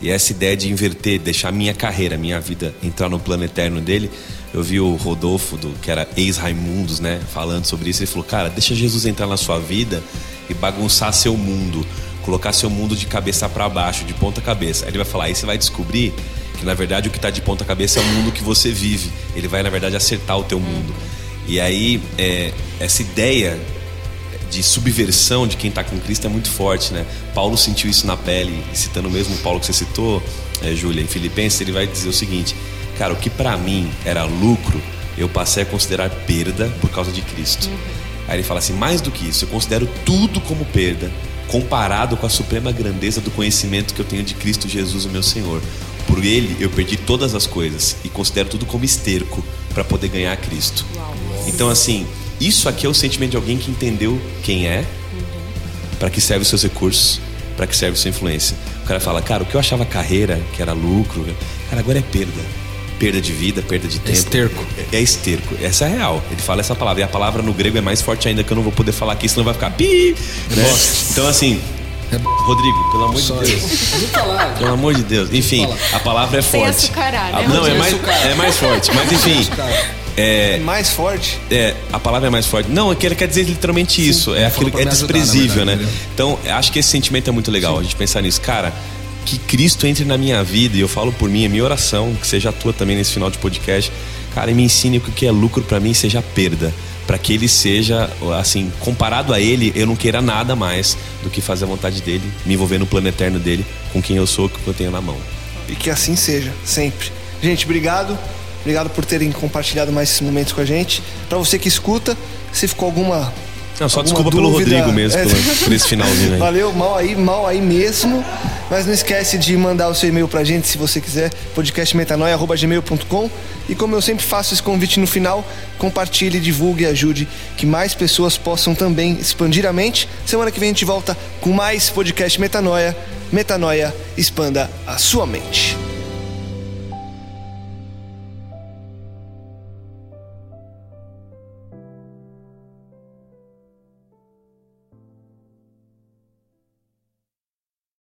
E essa ideia de inverter, deixar minha carreira, minha vida entrar no plano eterno dele. Eu vi o Rodolfo, do, que era ex-Raimundos, né, falando sobre isso. Ele falou: Cara, deixa Jesus entrar na sua vida e bagunçar seu mundo, colocar seu mundo de cabeça para baixo, de ponta cabeça. Aí ele vai falar: Aí você vai descobrir que na verdade o que está de ponta cabeça é o mundo que você vive. Ele vai, na verdade, acertar o teu mundo. E aí, é, essa ideia de subversão de quem está com Cristo é muito forte, né? Paulo sentiu isso na pele, citando o mesmo Paulo que você citou, é, Júlia, em Filipenses, ele vai dizer o seguinte: Cara, o que para mim era lucro, eu passei a considerar perda por causa de Cristo. Uhum. Aí ele fala assim: mais do que isso, eu considero tudo como perda, comparado com a suprema grandeza do conhecimento que eu tenho de Cristo Jesus, o meu Senhor. Por ele eu perdi todas as coisas e considero tudo como esterco para poder ganhar Cristo. Uau. Então, assim, isso aqui é o sentimento de alguém que entendeu quem é, para que serve os seus recursos, para que serve a sua influência. O cara fala, cara, o que eu achava carreira, que era lucro, cara, agora é perda. Perda de vida, perda de é tempo. É esterco. É, é esterco. Essa é real. Ele fala essa palavra. E a palavra no grego é mais forte ainda, que eu não vou poder falar aqui, senão vai ficar pi. Né? Então, assim, é Rodrigo, pelo amor Sorry. de Deus. [LAUGHS] Pelo amor de Deus. Enfim, a palavra é Sem forte. Açucarar, né? Não, é mais, é mais forte. Mas enfim. É, mais forte? É, a palavra é mais forte. Não, é que ele quer dizer literalmente Sim, isso. É, aquilo, é desprezível, ajudar, né? Então, acho que esse sentimento é muito legal. Sim. A gente pensar nisso. Cara, que Cristo entre na minha vida, e eu falo por mim, é minha oração, que seja a tua também nesse final de podcast. Cara, e me ensine que o que é lucro para mim seja perda. Para que ele seja, assim, comparado a ele, eu não queira nada mais do que fazer a vontade dele, me envolver no plano eterno dele, com quem eu sou, com o que eu tenho na mão. E que assim seja, sempre. Gente, obrigado. Obrigado por terem compartilhado mais esses momentos com a gente. Para você que escuta, se ficou alguma não, só desculpa dúvida, pelo Rodrigo mesmo, é, pelo, [LAUGHS] por esse finalzinho aí. Valeu, mal aí, mal aí mesmo. Mas não esquece de mandar o seu e-mail pra gente se você quiser, podcastmetanoia.gmail.com. E como eu sempre faço esse convite no final, compartilhe, divulgue e ajude que mais pessoas possam também expandir a mente. Semana que vem a gente volta com mais podcast Metanoia. Metanoia, expanda a sua mente.